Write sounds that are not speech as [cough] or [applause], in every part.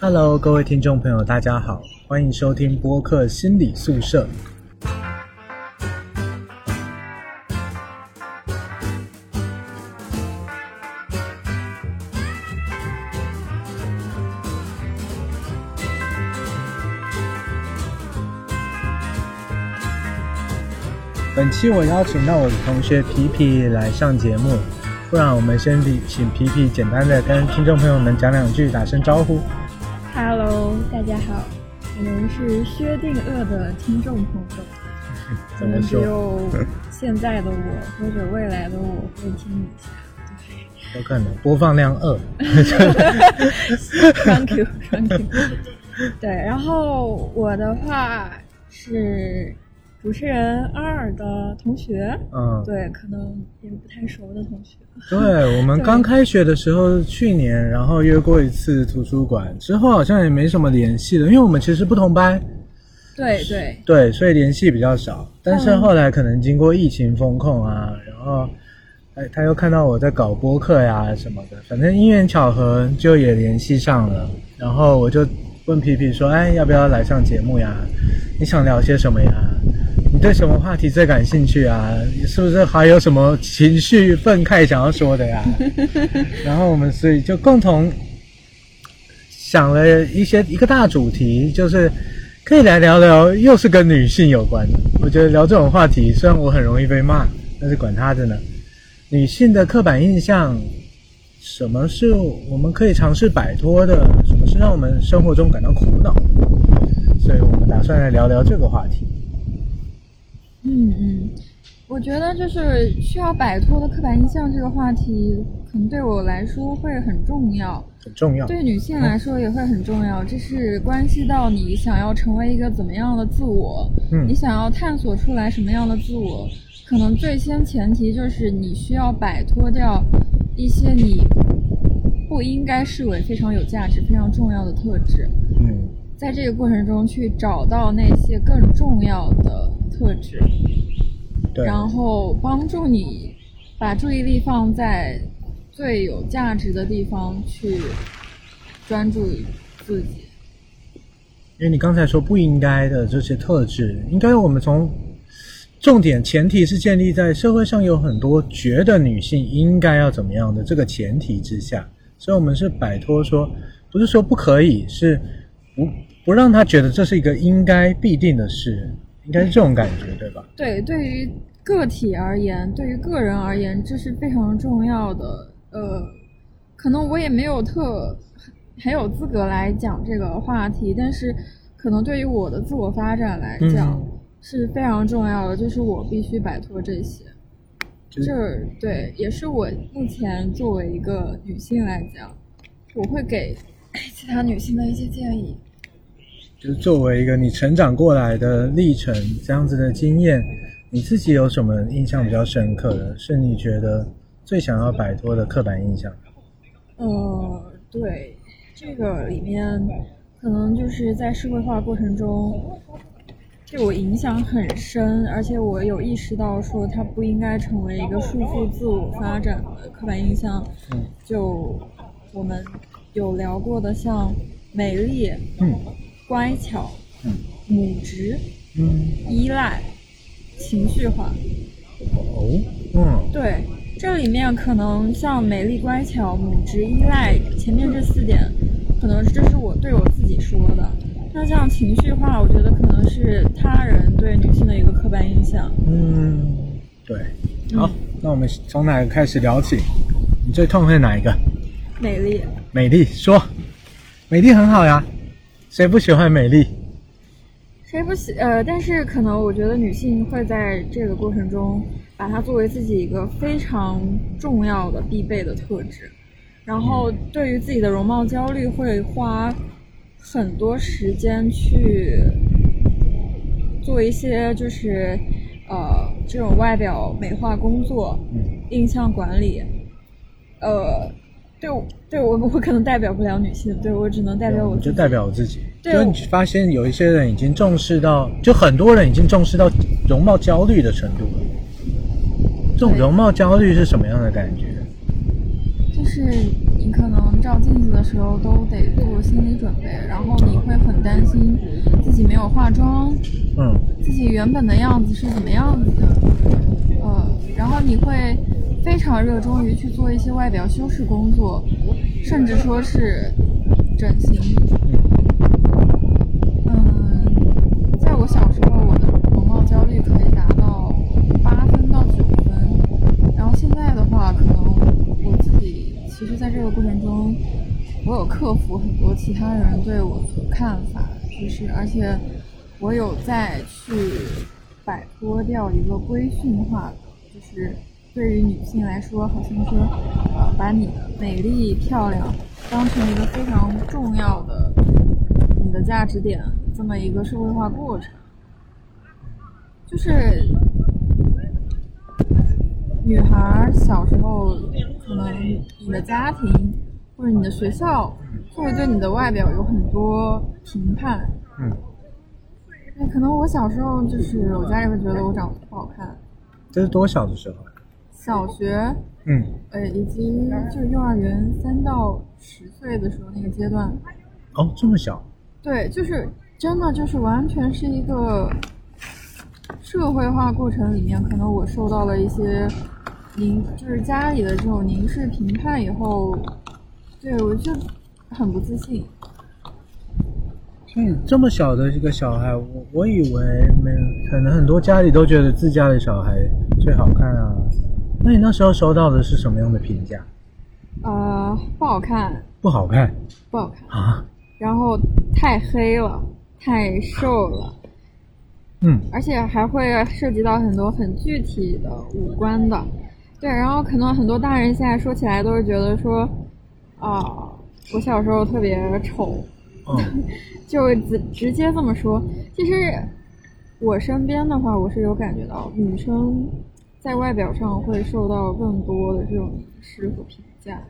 Hello，各位听众朋友，大家好，欢迎收听播客心理宿舍。本期我邀请到我的同学皮皮来上节目，不然我们先请皮皮简单的跟听众朋友们讲两句，打声招呼。Hello，大家好，我们是薛定谔的听众朋友，[laughs] 可怎么能只？有现在的我或者未来的我会听一下。有可能播放量二。[laughs] Thank you，Thank you。对，然后我的话是主持人二的同学，嗯，对，可能也不太熟的同学。对，我们 [laughs] 刚开学的时候，去年然后约过一次图书馆，之后好像也没什么联系了，因为我们其实不同班，对对对，所以联系比较少。但是嗯后来可能经过疫情风控啊，然后哎，他又看到我在搞播客呀什么的，反正因缘巧合就也联系上了。然后我就问皮皮说：“哎，要不要来上节目呀？你想聊些什么呀？你对什么话题最感兴趣啊？是不是还有什么情绪愤慨想要说的呀？” [laughs] 然后我们所以就共同想了一些一个大主题，就是可以来聊聊，又是跟女性有关的。我觉得聊这种话题，虽然我很容易被骂，但是管他的呢。女性的刻板印象，什么是我们可以尝试摆脱的？什么是让我们生活中感到苦恼？所以我们打算来聊聊这个话题。嗯嗯，我觉得就是需要摆脱的刻板印象这个话题，可能对我来说会很重要，很重要。对女性来说也会很重要。这是关系到你想要成为一个怎么样的自我，嗯你想要探索出来什么样的自我，可能最先前提就是你需要摆脱掉一些你不应该视为非常有价值、非常重要的特质。嗯在这个过程中去找到那些更重要的特质，对，然后帮助你把注意力放在最有价值的地方去专注于自己。因为你刚才说不应该的这些特质，应该我们从重点前提是建立在社会上有很多觉得女性应该要怎么样的这个前提之下，所以我们是摆脱说，不是说不可以，是不不让他觉得这是一个应该必定的事，应该是这种感觉，对吧？对，对于个体而言，对于个人而言，这是非常重要的。呃，可能我也没有特很有资格来讲这个话题，但是可能对于我的自我发展来讲、嗯是非常重要的，就是我必须摆脱这些。这对也是我目前作为一个女性来讲，我会给 [coughs] 其他女性的一些建议。就是作为一个你成长过来的历程，这样子的经验，你自己有什么印象比较深刻的？是你觉得最想要摆脱的刻板印象？呃，对，这个里面可能就是在社会化过程中，对我影响很深，而且我有意识到说它不应该成为一个束缚自我发展的刻板印象。嗯就我们有聊过的，像美丽、嗯乖巧、嗯母职、嗯依赖、情绪化。哦嗯对，这里面可能像美丽、乖巧、母职、依赖，前面这四点，可能这是我对我自己说的。那像情绪化，我觉得可能是他人对女性的一个刻板印象。嗯，对。好，那我们从哪个开始聊起？你最痛恨哪一个？美丽，美丽，说，美丽很好呀，谁不喜欢美丽？谁不喜？呃，但是可能我觉得女性会在这个过程中，把它作为自己一个非常重要的必备的特质，然后对于自己的容貌焦虑会花很多时间去做一些就是呃这种外表美化工作、嗯印象管理，呃。对我，对我，我可能代表不了女性，对我只能代表我自己。就代表我自己。对我就你发现有一些人已经重视到，就很多人已经重视到容貌焦虑的程度了。这种容貌焦虑是什么样的感觉？就是你可能照镜子的时候都得做心理准备，然后你会很担心自己没有化妆，嗯自己原本的样子是怎么样子的，呃，然后你会非常热衷于去做一些外表修饰工作，甚至说是整形。嗯，在我小时候，我的容貌焦虑可以达到八分到九分，然后现在的话，可能我自己其实在这个过程中，我有克服很多其他人对我的看法，就是而且我有在去摆脱掉一个规训化的，就是对于女性来说，好像是呃把你的美丽漂亮当成一个非常重要的你的价值点这么一个社会化过程，就是女孩儿小时候可能你的家庭或者你的学校就会对你的外表有很多评判。嗯，那可能我小时候就是我家里会觉得我长得不好看，这是多小的时候？小学嗯呃以及就是幼儿园三到十岁的时候那个阶段，哦，这么小？对，就是真的就是完全是一个社会化过程里面，可能我受到了一些凝，就是家里的这种凝视评判以后，对我就很不自信。所以这么小的一个小孩，我我以为没可能很多家里都觉得自家的小孩最好看啊。那你那时候收到的是什么样的评价？呃，不好看，不好看？不好看，啊？然后太黑了，太瘦了，嗯。而且还会涉及到很多很具体的五官的，对，然后可能很多大人现在说起来都是觉得说，啊、我小时候特别丑，嗯。[laughs] 就直直接这么说。其实我身边的话，我是有感觉到女生在外表上会受到更多的这种凝视和评价，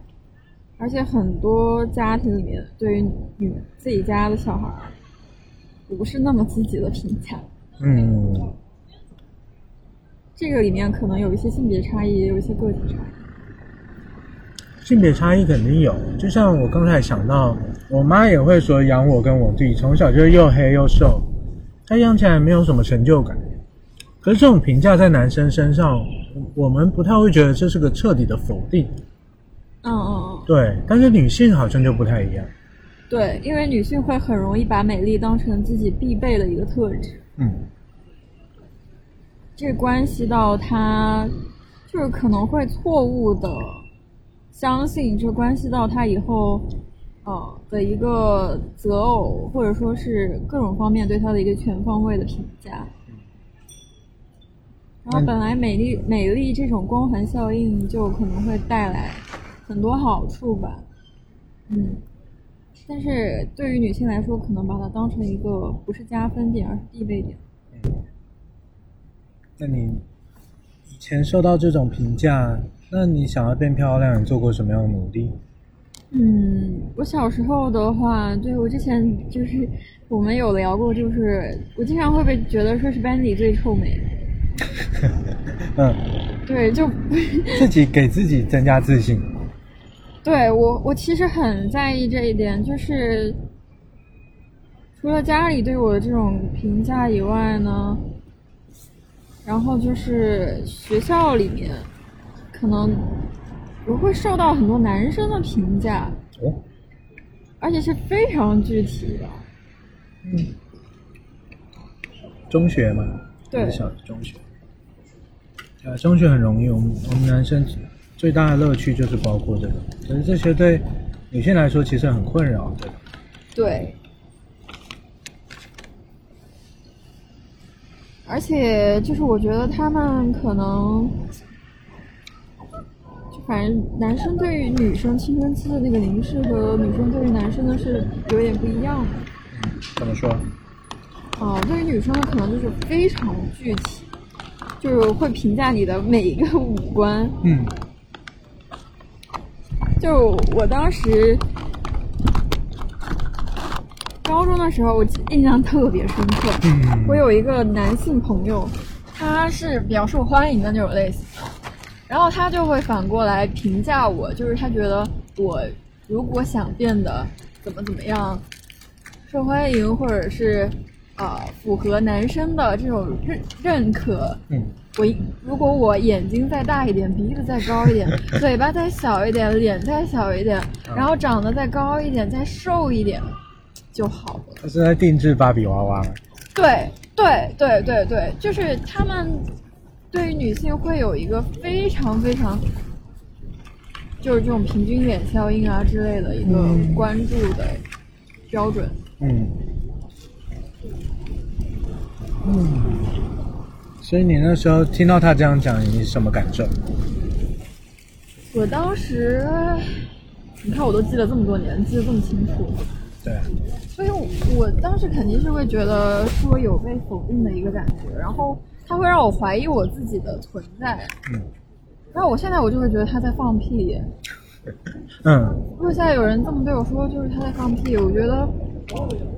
而且很多家庭里面对于女自己家的小孩儿不是那么积极的评价。嗯，这个里面可能有一些性别差异，也有一些个体差异。性别差异肯定有。就像我刚才想到，我妈也会说养我跟我弟从小就又黑又瘦，她养起来没有什么成就感。可是这种评价在男生身上，我们不太会觉得这是个彻底的否定。嗯嗯嗯，对，但是女性好像就不太一样。对，因为女性会很容易把美丽当成自己必备的一个特质，嗯这关系到她就是可能会错误的相信，这关系到她以后呃的一个择偶，或者说是各种方面对她的一个全方位的评价。然后本来美丽美丽这种光环效应就可能会带来很多好处吧，嗯，但是对于女性来说，可能把它当成一个不是加分点，而是必备点。那你以前受到这种评价，那你想要变漂亮，你做过什么样的努力？嗯，我小时候的话，对我之前就是我们有聊过，就是我经常会被觉得说是班里最臭美的，嗯，对，就 [laughs] 自己给自己增加自信。对我，我其实很在意这一点，就是除了家里对我的这种评价以外呢，然后就是学校里面，可能我会受到很多男生的评价，哦，而且是非常具体的。嗯，中学嘛，对小中学。呃，中学很容易，我们我们男生最大的乐趣就是包括这个，可是这些对女性来说其实很困扰的。对，而且就是我觉得他们可能，就反正男生对于女生青春期的那个凝视和女生对于男生的是有点不一样的。嗯，怎么说？哦，对于女生的可能就是非常具体，就是会评价你的每一个五官。嗯就我当时高中的时候，我印象特别深刻。嗯，我有一个男性朋友，他是比较受欢迎的那种类型，然后他就会反过来评价我，就是他觉得我如果想变得怎么怎么样，受欢迎，或者是啊、符合男生的这种认认可。嗯，我如果我眼睛再大一点，鼻子再高一点，[laughs] 嘴巴再小一点，脸再小一点，然后长得再高一点，再瘦一点就好了。他是在定制芭比娃娃吗？对对对对对，就是他们对于女性会有一个非常非常，就是这种平均脸效应啊之类的一个嗯关注的标准。嗯，嗯，所以你那时候听到他这样讲，你是什么感受？我当时，你看我都记了这么多年，记得这么清楚，对啊，所以我我当时肯定是会觉得说有被否定的一个感觉，然后他会让我怀疑我自己的存在。嗯然后我现在我就会觉得他在放屁。嗯如果现在有人这么对我说，就是他在放屁，我觉得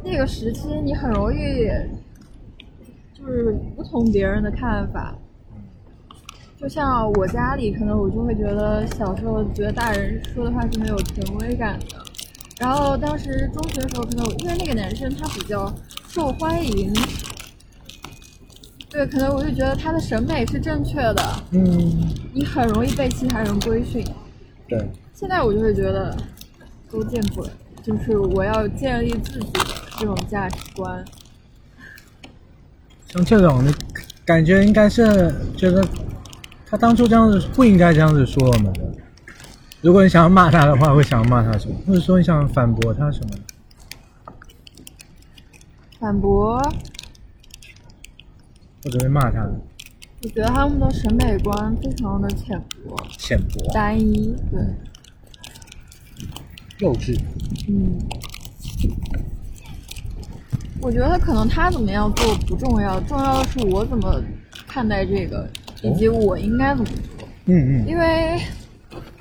那个时期你很容易就是服从别人的看法。就像我家里，可能我就会觉得小时候觉得大人说的话是没有权威感的。然后当时中学的时候，可能因为那个男生他比较受欢迎，对，可能我就觉得他的审美是正确的，嗯，你很容易被其他人规训。对，现在我就会觉得都见鬼，就是我要建立自己的这种价值观。像这种你感觉应该是觉得他当初这样子不应该这样子说我们的。如果你想要骂他的话，会想要骂他什么？或者说你想反驳他什么？反驳，或者会骂他我觉得他们的审美观非常的浅薄、浅薄、单一。对，幼稚？嗯，我觉得可能他怎么样做不重要，重要的是我怎么看待这个，以及我应该怎么做。嗯嗯，因为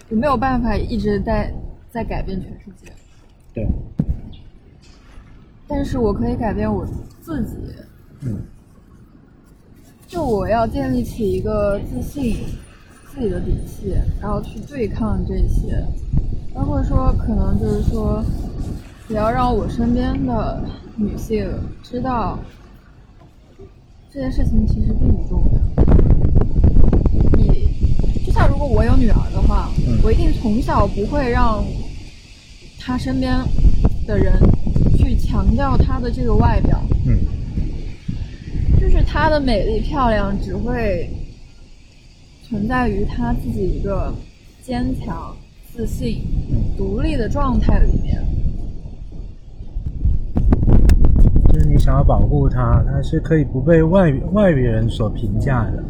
我没有办法一直在在改变全世界，对，但是我可以改变我自己。嗯。就我要建立起一个自信、自己的底气，然后去对抗这些，包括说可能就是说，也要让我身边的女性知道，这件事情其实并不重要。你就像如果我有女儿的话，嗯我一定从小不会让她身边的人去强调她的这个外表。嗯就是她的美丽漂亮只会存在于她自己一个坚强、自信、独立的状态里面。就是你想要保护它，它是可以不被外外别人所评价的。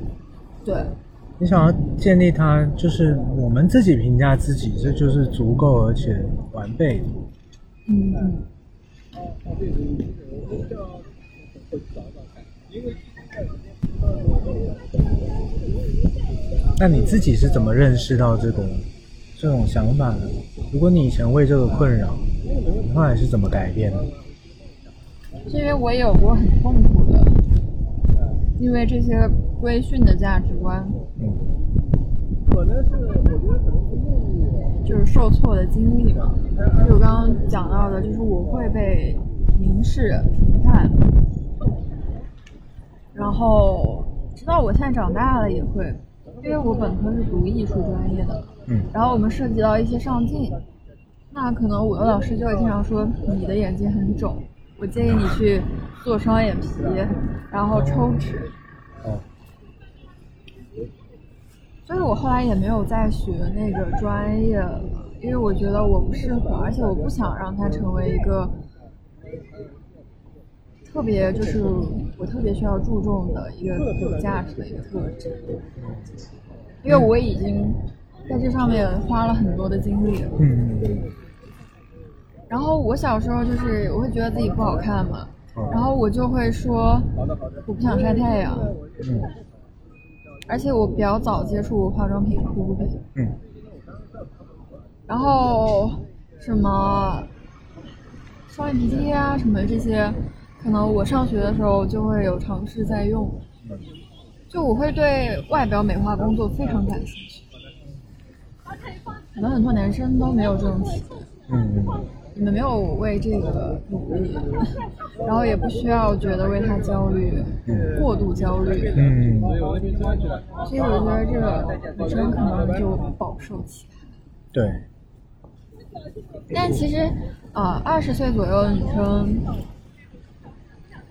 对，你想要建立它，就是我们自己评价自己，这就是足够而且完备的。嗯嗯。那你自己是怎么认识到这种这种想法的？如果你以前为这个困扰，你后来是怎么改变的？是因为我也有过很痛苦的，因为这些规训的价值观，嗯就是受挫的经历嘛。就我刚刚讲到的，就是我会被凝视、评判，然后直到我现在长大了也会，因为我本科是读艺术专业的，嗯然后我们涉及到一些上镜，那可能我的老师就会经常说你的眼睛很肿，我建议你去做双眼皮，然后抽脂。哦所以我后来也没有再学那个专业了，因为我觉得我不适合，而且我不想让它成为一个特别就是我特别需要注重的一个有价值的一个特质，因为我已经在这上面花了很多的精力了。嗯然后我小时候就是我会觉得自己不好看嘛，哦然后我就会说我不想晒太阳，嗯。而且我比较早接触化妆品、护肤品，嗯。然后什么双眼皮贴啊什么这些，可能我上学的时候就会有尝试在用，就我会对外表美化工作非常感兴趣，可能很多男生都没有这种体验。你们没有为这个努力，然后也不需要觉得为他焦虑，过度焦虑。嗯，所以我觉得这个女生可能就饱受其害。对，但其实，啊，二十岁左右的女生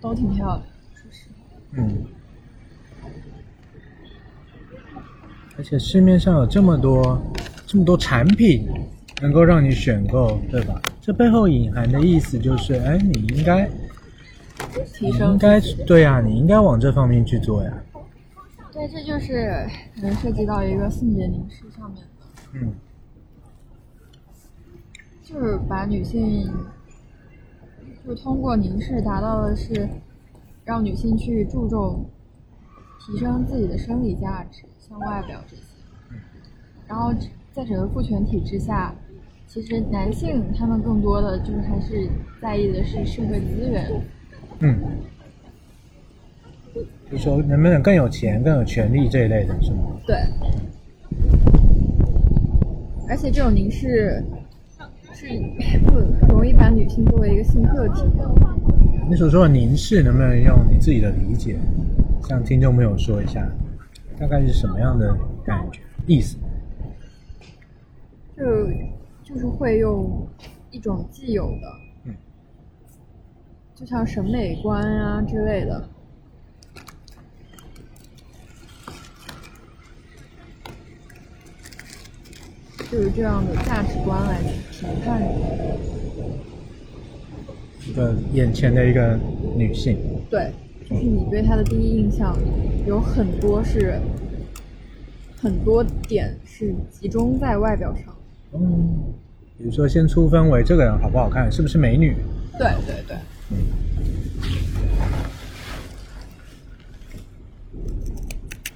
都挺漂亮，说实话。嗯。而且市面上有这么多这么多产品，能够让你选购，对吧？这背后隐含的意思就是，哎，你应该，提升应该对呀、你应该往这方面去做呀。对，这就是可能涉及到一个性别凝视上面的，嗯就是把女性，就是通过凝视达到的是让女性去注重提升自己的生理价值，像外表这些。然后在整个父权体制下，其实男性他们更多的就是还是在意的是社会资源，嗯，就说能不能更有钱、更有权利这一类的是吗？对。而且这种凝视是不容易把女性作为一个性个体的。你所说的凝视，能不能用你自己的理解，向听众朋友说一下，大概是什么样的感觉、意思？就就是会用一种既有的，嗯，就像审美观啊之类的，就是这样的价值观来评判你。一个眼前的一个女性，对，就是你对她的第一印象有很多是很多点是集中在外表上。嗯，比如说先出分为这个人好不好看，是不是美女？对对对。嗯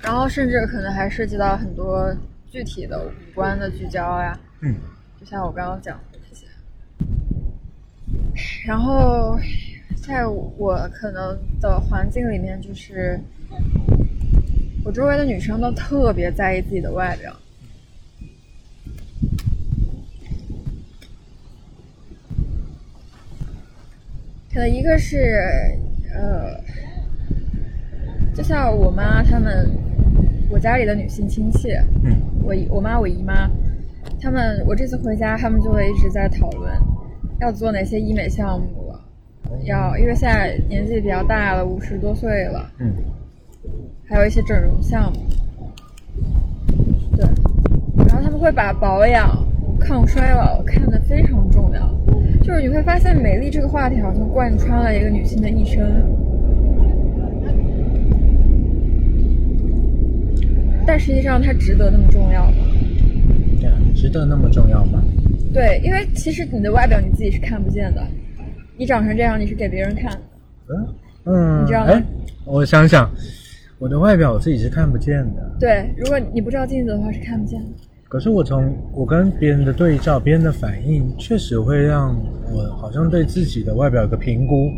然后甚至可能还涉及到很多具体的五官的聚焦呀，嗯就像我刚刚讲的这些。然后，在我可能的环境里面，就是我周围的女生都特别在意自己的外表。可能一个是呃，就像我妈他们，我家里的女性亲戚，嗯我姨我妈我姨妈，他们我这次回家，他们就会一直在讨论要做哪些医美项目了，要因为现在年纪比较大了，五十多岁了，嗯还有一些整容项目，对，然后他们会把保养、抗衰老看得非常就是你会发现美丽这个话题好像贯穿了一个女性的一生。但实际上，它值得那么重要吗？这样值得那么重要吗？对，因为其实你的外表你自己是看不见的，你长成这样你是给别人看的。嗯嗯，你知道吗哎，我想想，我的外表我自己是看不见的，对，如果你不照镜子的话是看不见的。可是我从我跟别人的对照，别人的反应，确实会让我好像对自己的外表有个评估，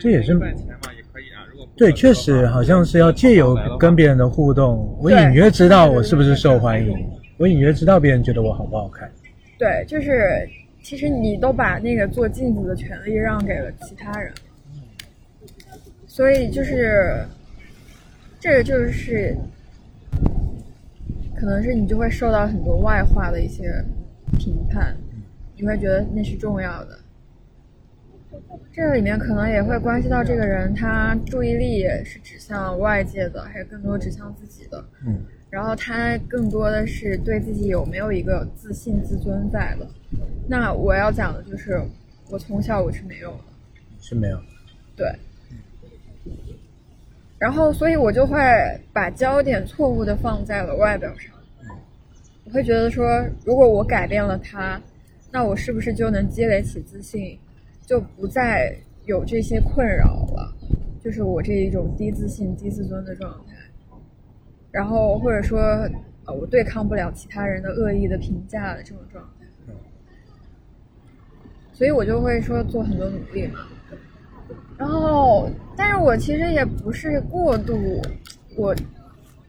这也是赚钱嘛，也可以啊。如果对，确实好像是要借由跟别人的互动，我隐约知道我是不是受欢迎，我隐约知道别人觉得我好不好看。对，就是其实你都把那个做镜子的权利让给了其他人，所以就是这个就是可能是你就会受到很多外化的一些评判，你会觉得那是重要的。这个里面可能也会关系到这个人他注意力是指向外界的，还是更多指向自己的。嗯然后他更多的是对自己有没有一个自信、自尊在的。那我要讲的就是，我从小我是没有的，是没有。对。然后，所以我就会把焦点错误的放在了外表上。我会觉得说，如果我改变了他，那我是不是就能积累起自信，就不再有这些困扰了？就是我这一种低自信、低自尊的状态。然后或者说，呃，我对抗不了其他人的恶意的评价的这种状态，所以我就会说做很多努力嘛。然后，但是我其实也不是过度，我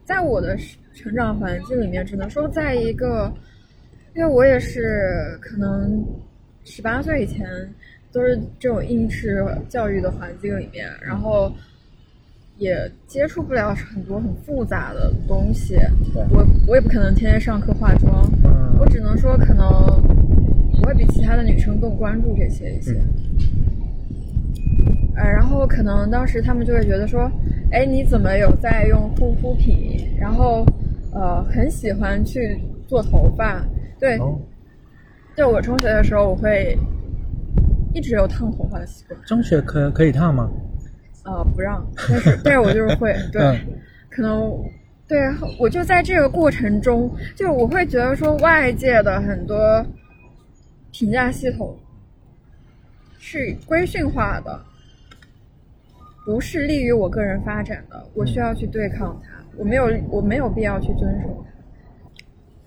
在我的成长环境里面，只能说在一个，因为我也是可能十八岁以前都是这种应试教育的环境里面，然后也接触不了很多很复杂的东西。对我我也不可能天天上课化妆，嗯我只能说可能我会比其他的女生更关注这些一些。呃，然后可能当时他们就会觉得说，哎，你怎么有在用护肤品？然后呃，很喜欢去做头发。对，哦，对我中学的时候，我会一直有烫头发的习惯。中学可可以烫吗？呃，不让，但是但是我就是会，对，嗯可能对，我就在这个过程中，就我会觉得说，外界的很多评价系统是规训化的，不是利于我个人发展的，我需要去对抗它，我没有我没有必要去遵守它。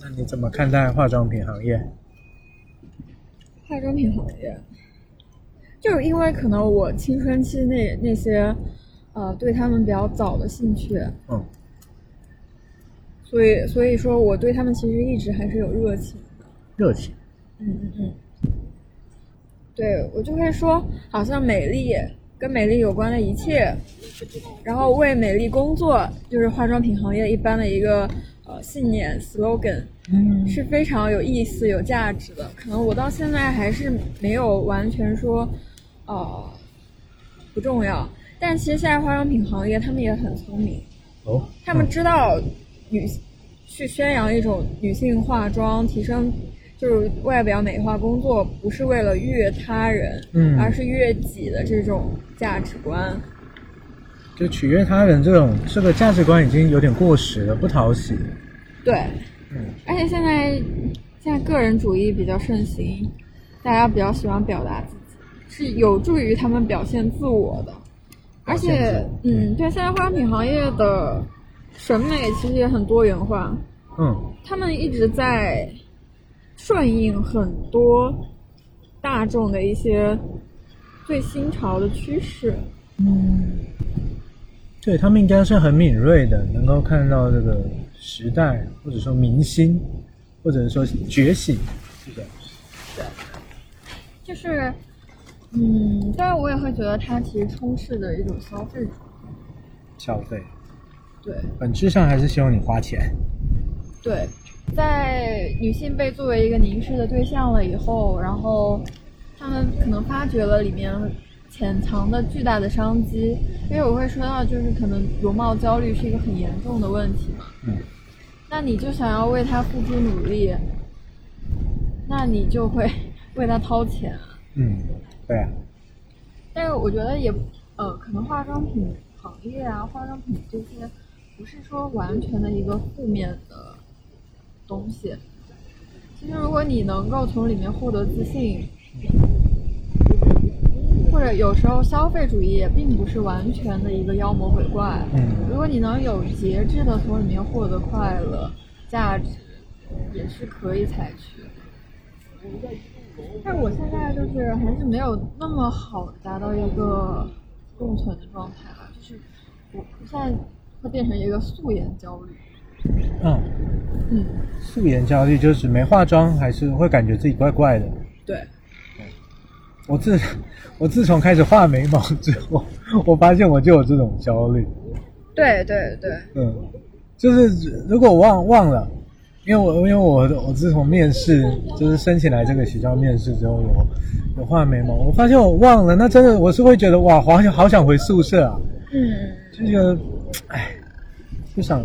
那你怎么看待化妆品行业？化妆品行业，就是因为可能我青春期那那些，呃，对他们比较早的兴趣，嗯，所以所以说我对他们其实一直还是有热情的。热情。嗯嗯嗯，对我就会说，好像美丽跟美丽有关的一切，然后为美丽工作，就是化妆品行业一般的一个呃信念 slogan。嗯是非常有意思、有价值的。可能我到现在还是没有完全说，呃，不重要。但其实现在化妆品行业他们也很聪明，哦，他们知道女去宣扬一种女性化妆、提升就是外表美化工作，不是为了悦他人，嗯而是悦己的这种价值观。就取悦他人这种这个价值观已经有点过时了，不讨喜。对，嗯而且现在现在个人主义比较盛行，大家比较喜欢表达自己，是有助于他们表现自我的。而且嗯，对，现在化妆品行业的审美其实也很多元化，嗯他们一直在顺应很多大众的一些最新潮的趋势。嗯，对他们应该是很敏锐的，能够看到这个时代，或者说明星，或者说觉醒，是的。对。就是，嗯，当然我也会觉得它其实充斥着一种消费主义。消费对本质上还是希望你花钱。对，在女性被作为一个凝视的对象了以后，然后他们可能发掘了里面潜藏的巨大的商机。因为我会说到，就是可能容貌焦虑是一个很严重的问题嘛。嗯那你就想要为他付出努力，那你就会为他掏钱啊。嗯，对啊，但是我觉得也，呃，可能化妆品行业啊，化妆品这些，不是说完全的一个负面的东西。其实，如果你能够从里面获得自信，或者有时候消费主义也并不是完全的一个妖魔鬼怪。嗯如果你能有节制的从里面获得快乐、价值，也是可以采取的。但我现在就是还是没有那么好达到一个共存的状态吧，就是我我现在会变成一个素颜焦虑。嗯，嗯，素颜焦虑就是没化妆还是会感觉自己怪怪的。对，我自我自从开始画眉毛之后，[laughs] 我发现我就有这种焦虑。对对对，嗯，就是如果我忘忘了，因为我因为我我自从面试就是申请来这个学校面试之后有有画眉毛，我发现我忘了，那真的我是会觉得哇，好想好想回宿舍啊，嗯，就觉得哎，不想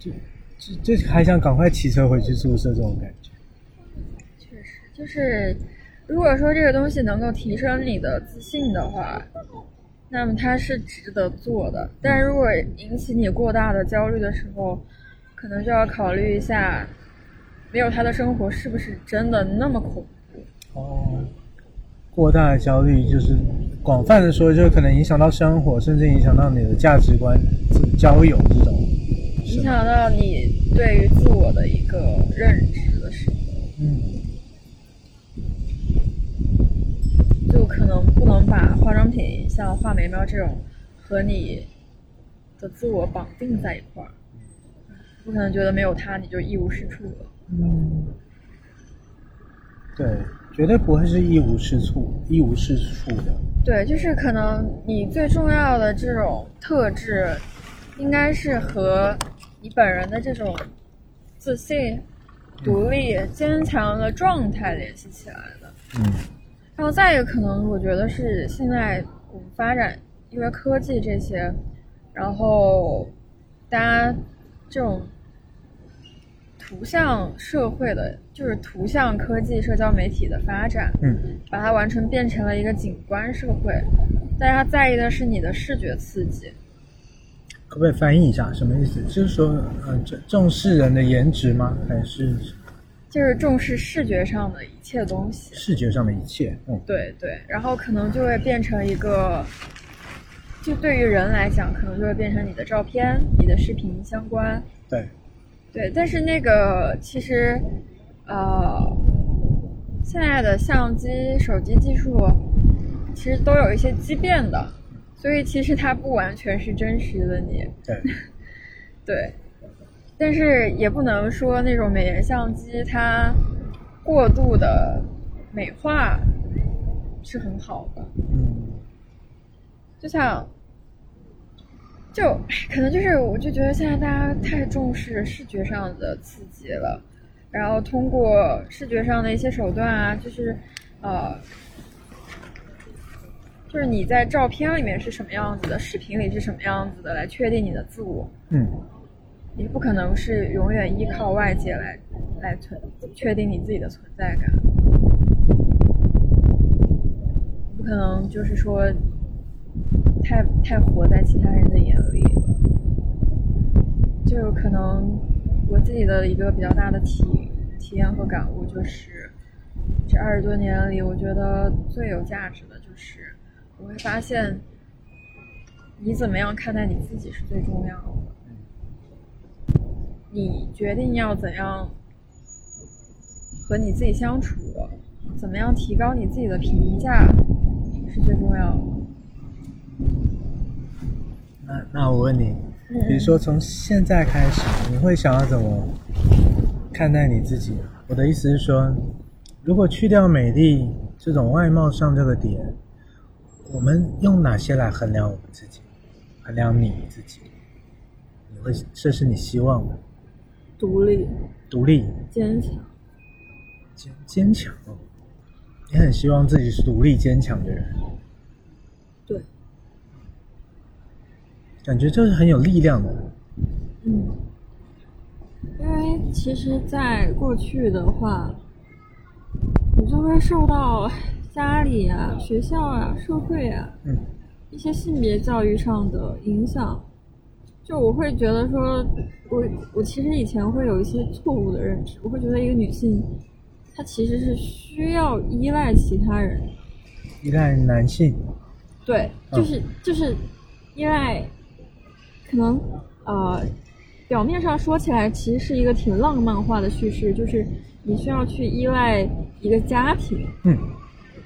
就就就还想赶快骑车回去宿舍这种感觉。确实，就是如果说这个东西能够提升你的自信的话，那么它是值得做的。但如果引起你过大的焦虑的时候，可能就要考虑一下，没有他的生活是不是真的那么恐怖？哦，过大的焦虑就是广泛的说，就可能影响到生活，甚至影响到你的价值观、交友这种。影响到你对于自我的一个认知的时候，嗯，就可能不能把化妆品像画眉毛这种和你的自我绑定在一块儿，不可能觉得没有它你就一无是处了。嗯，对，绝对不会是一无是处、一无是处的。对，就是可能你最重要的这种特质，应该是和你本人的这种自信、独立、坚强的状态联系起来的。嗯然后再一个可能，我觉得是现在我们发展，因为科技这些，然后大家这种图像社会的，就是图像科技、社交媒体的发展，嗯把它完全变成了一个景观社会，大家在意的是你的视觉刺激。可不可以翻译一下什么意思？就是说，嗯、重重视人的颜值吗？还是就是重视视觉上的一切东西，视觉上的一切？嗯对对，然后可能就会变成一个，就对于人来讲，可能就会变成你的照片、你的视频相关，对，对。但是那个其实，呃，现在的相机、手机技术其实都有一些畸变的，所以其实它不完全是真实的你，对，[laughs] 对，但是也不能说那种美颜相机它过度的美化是很好的，嗯就像，就可能就是我就觉得现在大家太重视视觉上的刺激了，然后通过视觉上的一些手段啊，就是呃。就是你在照片里面是什么样子的，视频里是什么样子的，来确定你的自我。嗯你不可能是永远依靠外界来来存确定你自己的存在感，不可能就是说太太活在其他人的眼里了。就可能我自己的一个比较大的体体验和感悟就是，这二十多年里，我觉得最有价值的就是，我会发现，你怎么样看待你自己是最重要的。你决定要怎样和你自己相处，怎么样提高你自己的评价是最重要的。那那我问你，嗯比如说从现在开始，你会想要怎么看待你自己？我的意思是说，如果去掉美丽这种外貌上这个点，我们用哪些来衡量我们自己，衡量你自己？你会这是你希望的，独立、独立、坚强，坚坚强。哦。你很希望自己是独立坚强的人，对，感觉这是很有力量的。嗯，因为其实，在过去的话，你就会受到家里啊、学校啊、社会啊嗯。一些性别教育上的影响。就我会觉得说，我我其实以前会有一些错误的认知，我会觉得一个女性，她其实是需要依赖其他人，依赖男性，对，嗯。就是就是依赖，可能呃，表面上说起来其实是一个挺浪漫化的叙事，就是你需要去依赖一个家庭，嗯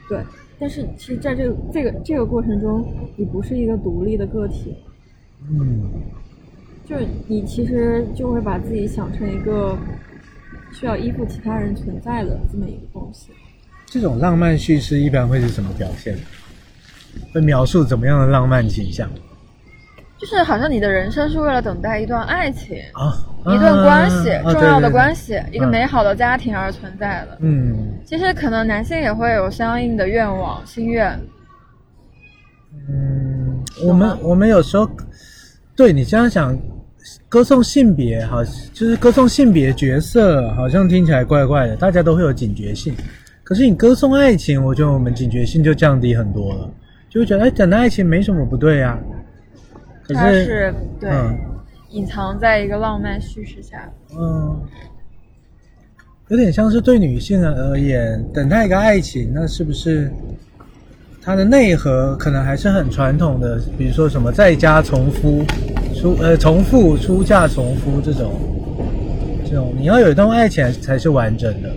对，但是其实在这个这个这个过程中，你不是一个独立的个体，嗯就是你其实就会把自己想成一个需要依附其他人存在的这么一个东西。这种浪漫叙事一般会是什么表现？会描述怎么样的浪漫景象就是好像你的人生是为了等待一段爱情，啊？一段关系，啊重要的关。对对系，一个嗯美好的家庭而存在的。嗯其实可能男性也会有相应的愿望、心愿。嗯，我们我们有时候对你这样想，歌颂性别好，就是歌颂性别角色，好像听起来怪怪的，大家都会有警觉性。可是你歌颂爱情，我觉得我们警觉性就降低很多了，就会觉得哎，讲的爱情没什么不对啊。可它是是对、嗯隐藏在一个浪漫叙事下。嗯，有点像是对女性而言，等待一个爱情，那是不是它的内核可能还是很传统的？比如说什么在家从夫、出呃从父出嫁从夫这种，这种你要有一段爱情才是完整的。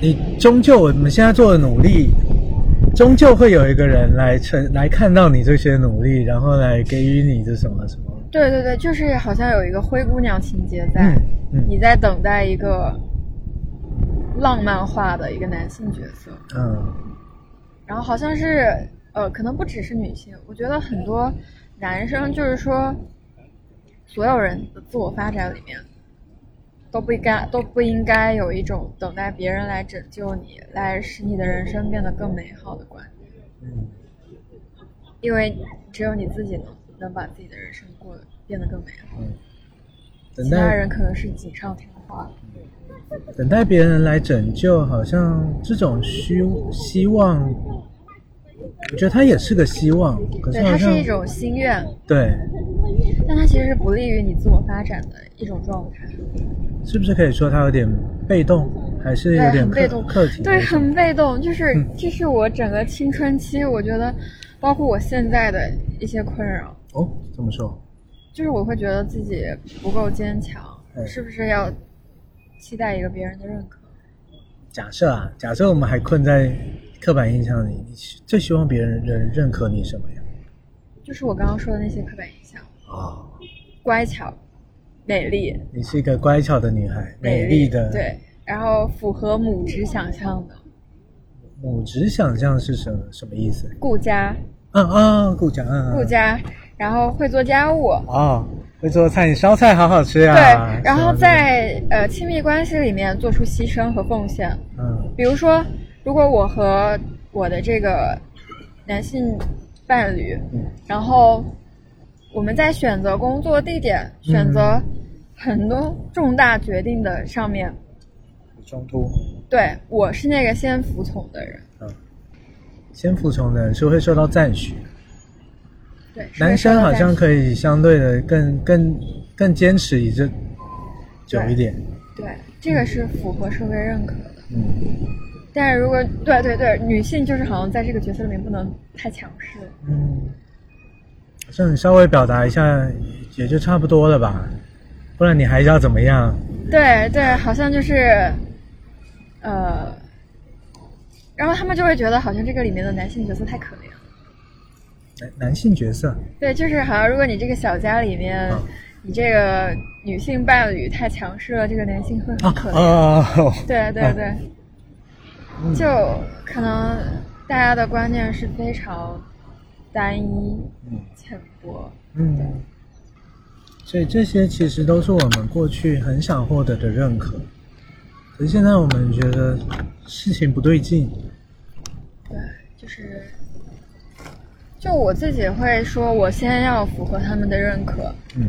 你终究我们现在做的努力，终究会有一个人来成来看到你这些努力，然后来给予你这什么什么。对对对，就是好像有一个灰姑娘情节在，你在等待一个浪漫化的一个男性角色。嗯。然后好像是呃，可能不只是女性，我觉得很多男生就是说，所有人的自我发展里面都不应该都不应该有一种等待别人来拯救你，来使你的人生变得更美好的观念，嗯。因为只有你自己能能把自己的人生过得变得更美好，嗯，等其他待人可能是锦上添花。等待别人来拯救，好像这种虚希望，我觉得它也是个希望，可是对，它是一种心愿，对，但它其实是不利于你自我发展的一种状态。是不是可以说它有点被动，还是有，点被动，客体？对，很被动，就是、嗯这是我整个青春期，我觉得，包括我现在的一些困扰，哦，怎么说？就是我会觉得自己不够坚强，嗯是不是要期待一个别人的认可？假设啊，假设我们还困在刻板印象里，你最希望别人认认可你什么呀？就是我刚刚说的那些刻板印象，啊、乖巧、美丽、你是一个乖巧的女孩，美丽的，，对，然后符合母职想象的，母职想象是什么什么意思？顾家、嗯啊，顾家，嗯，顾家，然后会做家务，哦，会做菜，你烧菜好好吃呀、对，然后在呃亲密关系里面做出牺牲和奉献。嗯。比如说，如果我和我的这个男性伴侣，嗯。然后我们在选择工作地点、选择很多重大决定的上面，冲突，对我是那个先服从的人，嗯，先服从的人是会受到赞许，对，男生好像可以相对的更更更坚持一阵久一点，对这个是符合社会认可的。嗯但是如果对对对，女性就是好像在这个角色里面不能太强势，嗯，好像你稍微表达一下也就差不多了吧，不然你还要怎么样？对对，好像就是，呃，然后他们就会觉得好像这个里面的男性角色太可怜了。男男性角色，对，就是好像如果你这个小家里面，嗯你这个女性伴侣太强势了，这个男性会啊很可怜。哦，对对对，嗯。就可能大家的观念是非常单一、嗯。浅薄。嗯，所以这些其实都是我们过去很想获得的认可，可是现在我们觉得事情不对劲，对，就是，就我自己会说，我先要符合他们的认可，嗯。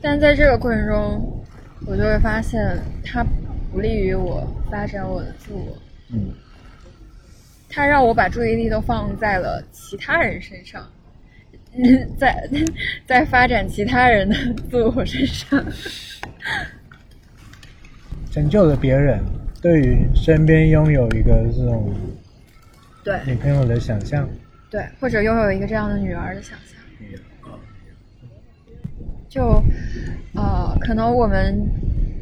但在这个过程中，我就会发现它不利于我发展我的自我，嗯。它让我把注意力都放在了其他人身上，[laughs] 嗯，在 [laughs] 在发展其他人的 [laughs] 自我身上。拯救了别人，对于身边拥有一个这种对。女朋友的想象，对，或者拥有一个这样的女儿的想象。就呃，可能我们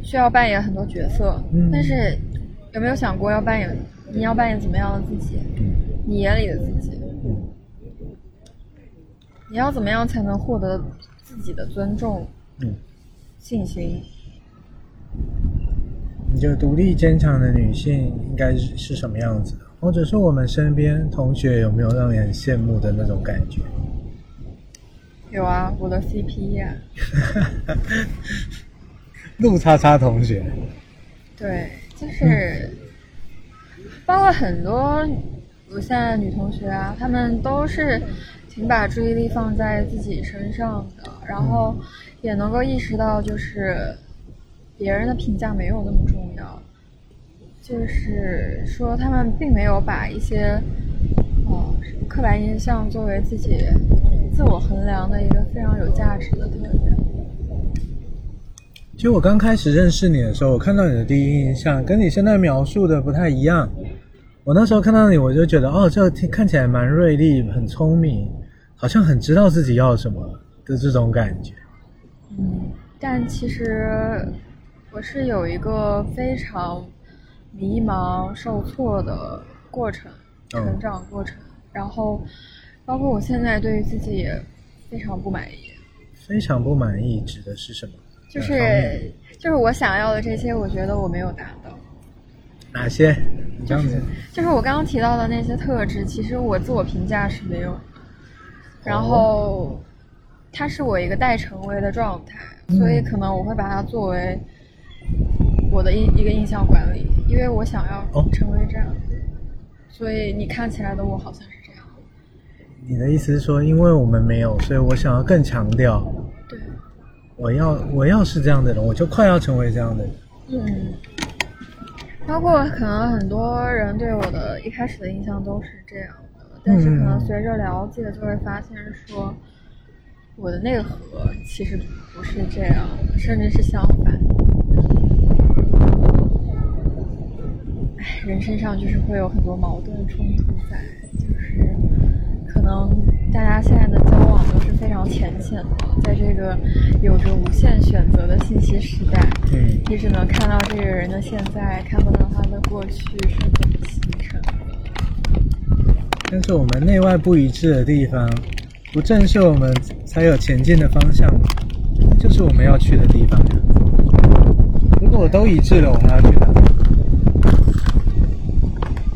需要扮演很多角色，嗯但是有没有想过要扮演你要扮演怎么样的自己？嗯你眼里的自己，嗯你要怎么样才能获得自己的尊重、嗯，信心？你就独立坚强的女性应该是是什么样子的？或者说我们身边同学有没有让你很羡慕的那种感觉？有啊，我的 CP 呀、陆 [laughs] 叉叉同学，对，就是包括很多我现在的女同学啊，她们都是挺把注意力放在自己身上的，然后也能够意识到，就是别人的评价没有那么重要，就是说他们并没有把一些呃刻板印象作为自己自我衡量的一个非常有价值的特点。其实我刚开始认识你的时候，我看到你的第一印象跟你现在描述的不太一样。我那时候看到你，我就觉得哦，这看起来蛮锐利、很聪明，好像很知道自己要什么的这种感觉。嗯，但其实我是有一个非常迷茫、受挫的过程，嗯成长过程。然后，包括我现在对于自己也非常不满意，非常不满意指的是什么？就是就是我想要的这些，我觉得我没有达到。哪些？你这样子，就是我刚刚提到的那些特质，其实我自我评价是没有。然后，它是我一个待成为的状态，所以可能我会把它作为我的一一个印象管理，因为我想要哦成为这样，所以你看起来的我好像是这样。你的意思是说，因为我们没有，所以我想要更强调，对，我要我要是这样的人，我就快要成为这样的人。嗯，包括可能很多人对我的一开始的印象都是这样的，但是可能随着了解，就会发现说，我的内核其实不是这样，甚至是相反。人身上就是会有很多矛盾冲突在，就是可能大家现在的交往都是非常浅显的，在这个有着无限选择的信息时代，嗯你只能看到这个人的现在，看不到他的过去是怎么形成的。但是我们内外不一致的地方，不正是我们才有前进的方向吗？就是我们要去的地方呀。如果都一致了，我们要去哪？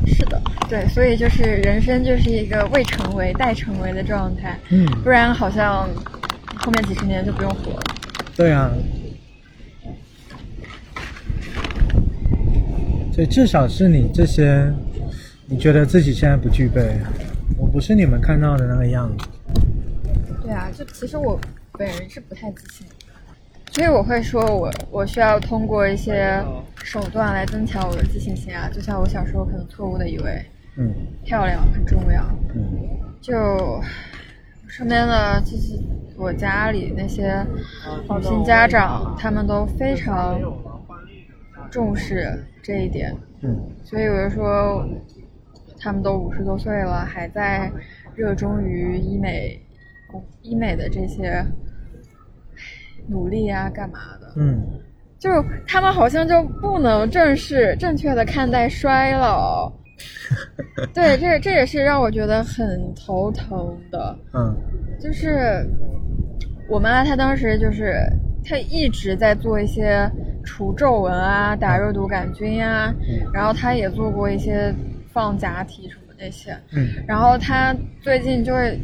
是的，对，所以就是人生就是一个未成为、待成为的状态，嗯，不然好像后面几十年就不用活了。对啊。所以至少是你这些，你觉得自己现在不具备，我不是你们看到的那个样子。对啊，就其实我本人是不太自信，所以我会说我我需要通过一些手段来增强我的自信心啊，就像我小时候可能错误的以为嗯。漂亮很重要，嗯。就身边的就是我家里那些女性家长，他们都非常重视这一点，嗯。所以我就说，他们都五十多岁了，还在热衷于医美、医美的这些努力啊，干嘛的？嗯。就他们好像就不能正视、正确的看待衰老。对，这这也是让我觉得很头疼的。嗯就是我妈她当时就是她一直在做一些除皱纹啊、打肉毒杆菌呀、嗯然后她也做过一些放假体什么那些，嗯然后她最近就是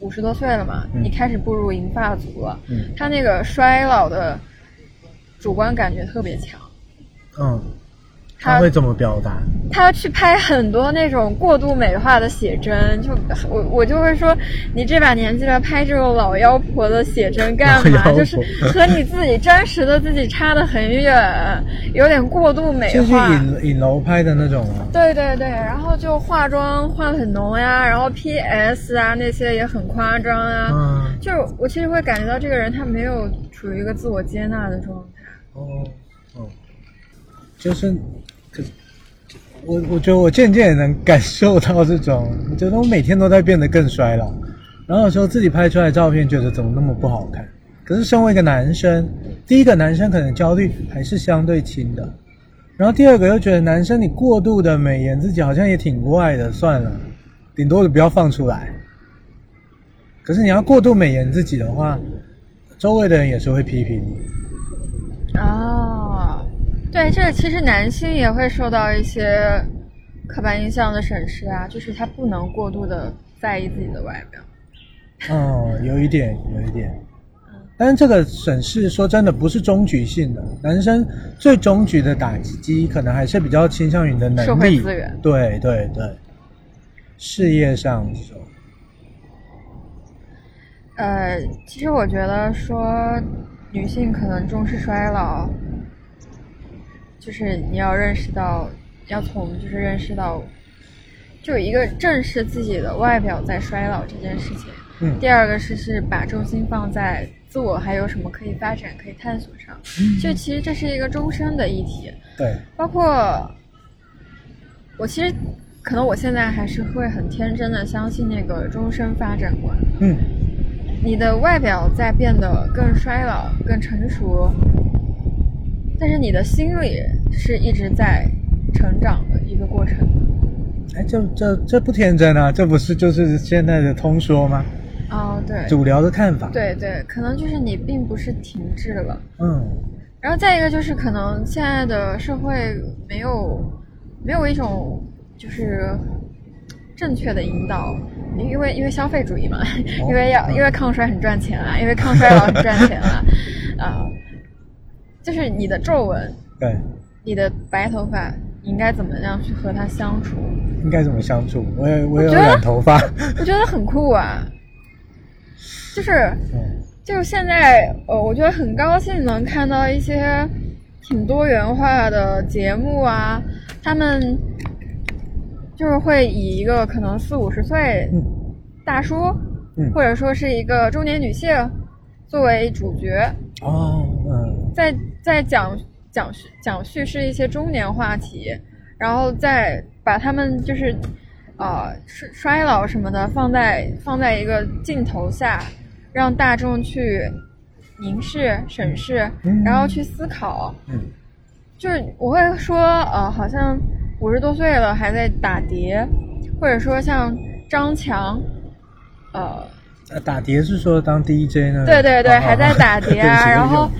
五十多岁了嘛，嗯你开始步入银发族了，嗯她那个衰老的主观感觉特别强。嗯，她他会怎么表达？他去拍很多那种过度美化的写真，就我我就会说，你这把年纪了，拍这种老妖婆的写真干嘛？就是和你自己真实的自己差得很远，有点过度美化就是。影影楼拍的那种啊。对对对，然后就化妆化很浓呀，然后 PS 啊那些也很夸张啊。嗯就我其实会感觉到这个人他没有处于一个自我接纳的状态。哦哦，就是我我觉得我渐渐也能感受到这种，我觉得我每天都在变得更衰老，然后有时候自己拍出来的照片觉得怎么那么不好看，可是身为一个男生，第一个男生可能焦虑还是相对轻的，然后第二个又觉得男生你过度的美颜自己好像也挺怪的，算了，顶多就不要放出来。可是你要过度美颜自己的话，周围的人也是会批评你。哦，对，这个其实男性也会受到一些刻板印象的审视啊，就是他不能过度的在意自己的外表。嗯，有一点，有一点。但是这个审视说真的不是终局性的，男生最终局的打击可能还是比较倾向于你的能力、社会资源对对对，事业上这种。呃，其实我觉得说女性可能重视衰老，就是你要认识到，要从就是认识到，就一个正视自己的外表在衰老这件事情。嗯第二个是是把重心放在自我还有什么可以发展、可以探索上。就其实这是一个终身的议题，对，包括我其实可能我现在还是会很天真的相信那个终身发展观。嗯你的外表在变得更衰老、更成熟，但是你的心理是一直在成长的一个过程。哎，这这这不天真啊，这不是就是现在的通说吗？哦，对，主流的看法。，对对，可能就是你并不是停滞了。嗯然后再一个就是，可能现在的社会没有没有一种就是正确的引导，因为因为消费主义嘛，[laughs] 因为要因为抗衰很赚钱啊，因为抗衰老很赚钱啊，[laughs] 啊、就是你的皱纹，对，你的白头发，你应该怎么样去和它相处？应该怎么相处？我也我有我觉得染头发，[laughs] 我觉得很酷啊，[laughs] 就是嗯。就是现在，呃，我觉得很高兴能看到一些挺多元化的节目啊，他们就是会以一个可能四五十岁嗯。大叔，嗯。或者说是一个中年女性作为主角，哦嗯。在在讲讲叙讲叙事一些中年话题，然后再把他们就是呃衰衰老什么的放在放在一个镜头下，让大众去凝视、审视，嗯然后去思考。嗯就是我会说，呃，好像五十多岁了还在打碟，或者说像张强，呃，呃打碟是说当 DJ 呢？对对对，哦还在打碟啊，[laughs] 然后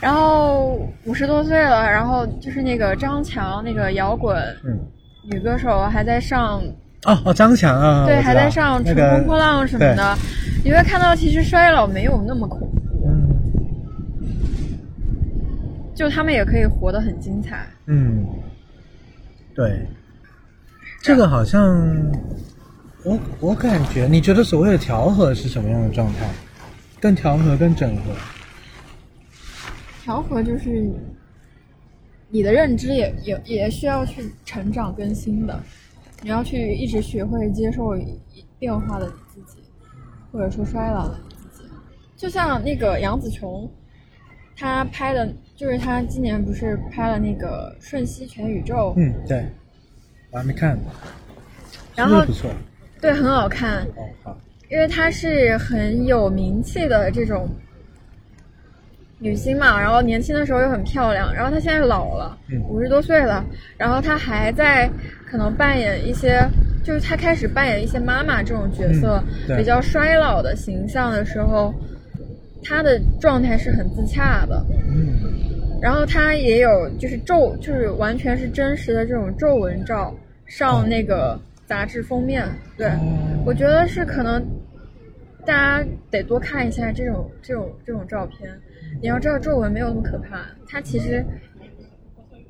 然后五十多岁了，然后就是那个张强，那个摇滚嗯。女歌手还在上，哦哦张强啊，对，还在上《乘风破浪》什么的，你会看到其实衰老没有那么恐怖，嗯。就他们也可以活得很精彩。嗯，对，这个好像我我感觉，你觉得所谓的调和是什么样的状态？更调和，更整合。调和就是你的认知也也也需要去成长更新的，你要去一直学会接受变化的你自己，或者说衰老的你自己。就像那个杨紫琼，她拍的，就是她今年不是拍了那个《瞬息全宇宙》，嗯，对，我还没看，然后。对，很好看，哦，好，因为她是很有名气的这种女星嘛，然后年轻的时候又很漂亮，然后她现在老了嗯，五十多岁了，然后她还在可能扮演一些，就是她开始扮演一些妈妈这种角色，嗯比较衰老的形象的时候，她的状态是很自洽的，嗯。然后她也有就是皱，就是完全是真实的这种皱纹照上那个杂志封面，对。哦。我觉得是可能大家得多看一下这种这种这种照片。你要知道皱纹没有那么可怕，它其实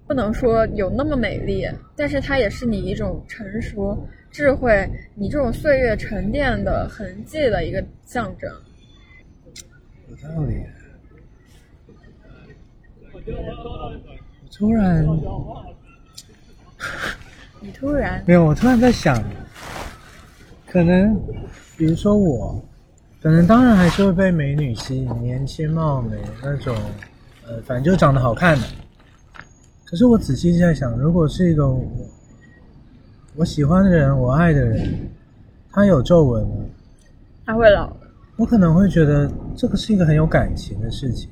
不能说有那么美丽，但是它也是你一种成熟、智慧、你这种岁月沉淀的痕迹的一个象征。有道理。我突然你突然没有，我突然在想，可能比如说我，可能当然还是会被美女吸引，年轻貌美那种，呃，反正就长得好看的。可是我仔细在想，如果是一个我我喜欢的人，我爱的人，他有皱纹了，它会老的，我可能会觉得这个是一个很有感情的事情，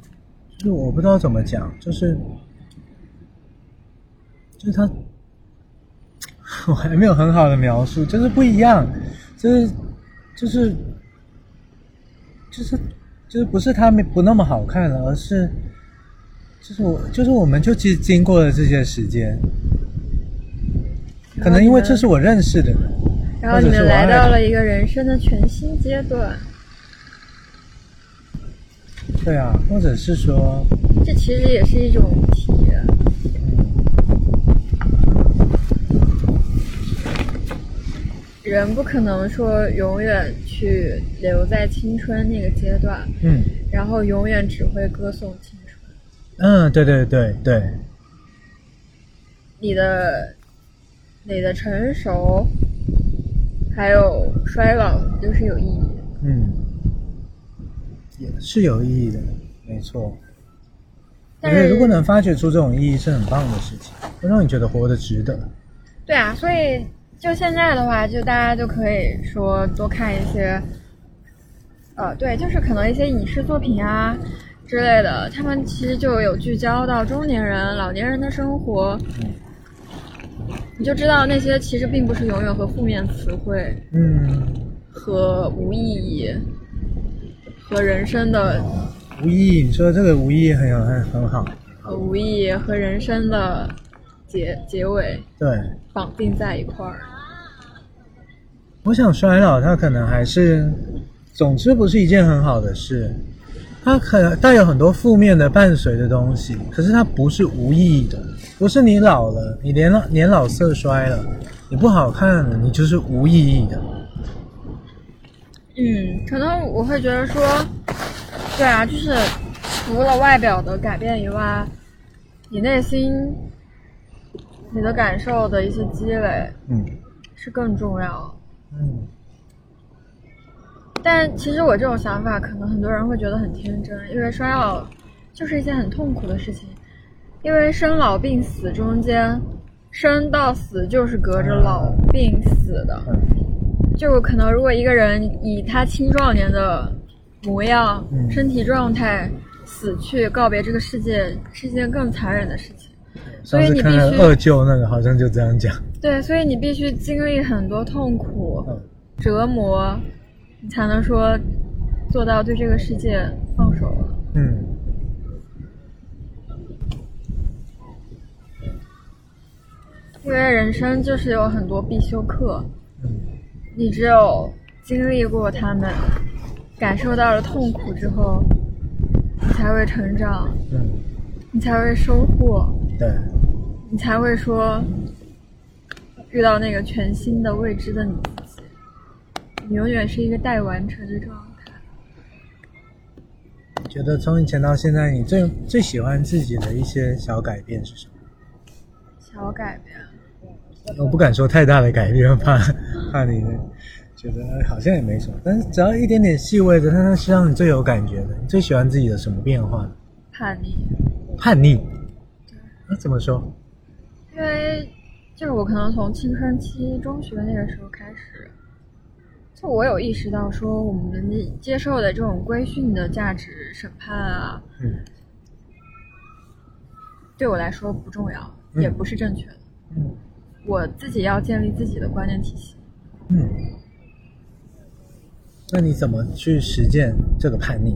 就是我不知道怎么讲，就是就是他，我还没有很好的描述，就是不一样，就是就是就是就是不是他们不那么好看了，而是就是我就是我们就经经过了这些时间，可能因为这是我认识的人，然后你们来到了一个人生的全新阶段，对啊，或者是说。这其实也是一种体验。人不可能说永远去留在青春那个阶段，嗯然后永远只会歌颂青春。嗯，对对对对，你的你的成熟，还有衰老都是有意义的。嗯，也是有意义的，没错。但是如果能发掘出这种意义，是很棒的事情，会让你觉得活得值得。对啊，所以就现在的话，就大家就可以说多看一些，呃，对，就是可能一些影视作品啊之类的，他们其实就有聚焦到中年人、老年人的生活，嗯你就知道那些其实并不是永远和负面词汇嗯，和无意义和人生的无意义，你说这个无意义很有很很好。呃无意义和人生的结结尾。对，绑定在一块儿。我想衰老，它可能还是，总之不是一件很好的事。它可能带有很多负面的伴随的东西，可是它不是无意义的，不是你老了，你年老年老色衰了，你不好看了，你就是无意义的。嗯，可能我会觉得说，对啊，就是除了外表的改变以外，你内心你的感受的一些积累嗯是更重要。嗯，但其实我这种想法，可能很多人会觉得很天真，因为衰老就是一件很痛苦的事情，因为生老病死中间，生到死就是隔着老病死的。就可能如果一个人以他青壮年的模样、嗯身体状态死去，告别这个世界，是一件更残忍的事情。所以你必须二舅那个，好像就这样讲。对，所以你必须经历很多痛苦、嗯。折磨，你才能说做到对这个世界放手了。嗯。因为人生就是有很多必修课，嗯。你只有经历过他们，感受到了痛苦之后，你才会成长，嗯，你才会收获，对，你才会说遇到那个全新的未知的你自己。你永远是一个待完成的状态。觉得从以前到现在，你最最喜欢自己的一些小改变是什么？小改变，我不敢说太大的改变，怕怕你觉得呃好像也没什么，但是只要一点点细微的，但它是让你最有感觉的。你最喜欢自己的什么变化呢？叛逆。叛逆。那怎么说？因为就是我可能从青春期、中学那个时候开始，就我有意识到说，我们接受的这种规训的价值审判啊，嗯对我来说不重要，嗯也不是正确的。嗯我自己要建立自己的观念体系。嗯。那你怎么去实践这个叛逆？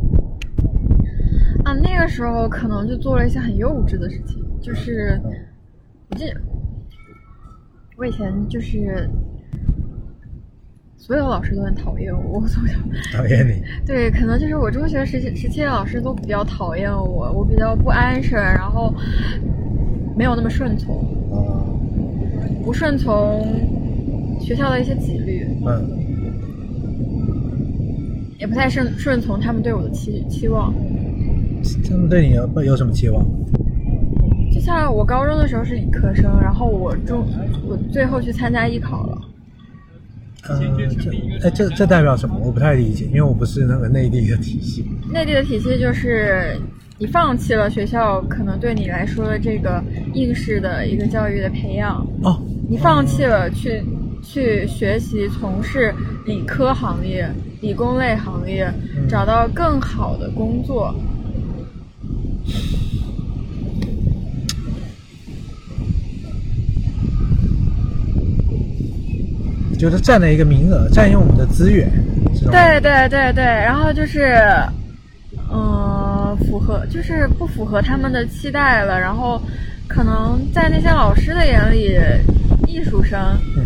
啊，那个时候可能就做了一些很幼稚的事情，就是嗯我记得我以前就是所有老师都很讨厌我，我从小讨厌你。对，可能就是我中学时期时期的老师都比较讨厌我，我比较不安生，然后没有那么顺从，哦，不顺从学校的一些纪律，嗯也不太顺顺从他们对我的期期望。他们对你有有什么期望？就像我高中的时候是理科生，然后我中我最后去参加艺考了。嗯，这哎，这这代表什么？我不太理解，因为我不是那个内地的体系。内地的体系就是你放弃了学校可能对你来说的这个应试的一个教育的培养，哦，你放弃了去去学习从事理科行业、理工类行业，嗯找到更好的工作。觉得占了一个名额，占用我们的资源，对对对对，然后就是，嗯、符合就是不符合他们的期待了，然后可能在那些老师的眼里，艺术生嗯，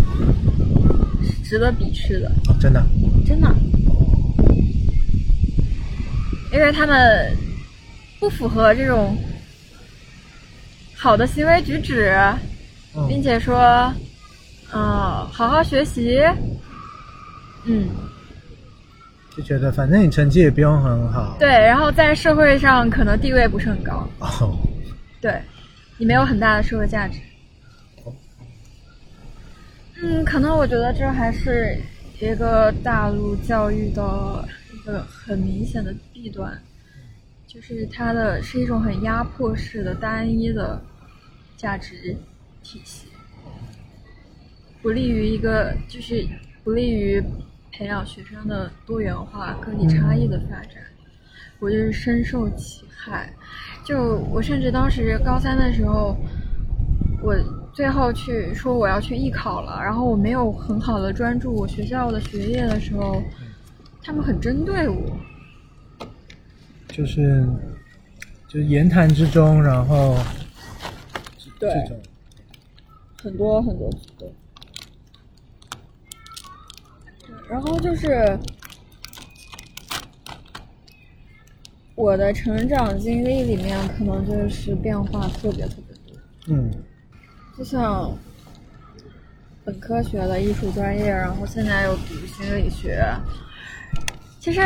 是值得鄙视的，哦，真的，真的，因为他们不符合这种好的行为举止，嗯。并且说，嗯、好好学习，嗯。就觉得反正你成绩也不用很好，对，然后在社会上可能地位不是很高，哦，对，你没有很大的社会价值。嗯，可能我觉得这还是一个大陆教育的一个很明显的弊端，就是它的是一种很压迫式的单一的价值体系，不利于一个就是不利于培养学生的多元化、个体差异的发展。我就是深受其害。就我甚至当时高三的时候，我最后去说我要去艺考了，然后我没有很好的专注我学校的学业的时候，他们很针对我。就是就是言谈之中，然后对这种很多很多对。然后就是我的成长经历里面，可能就是变化特别特别多。嗯就像本科学了艺术专业，然后现在又读心理学。其实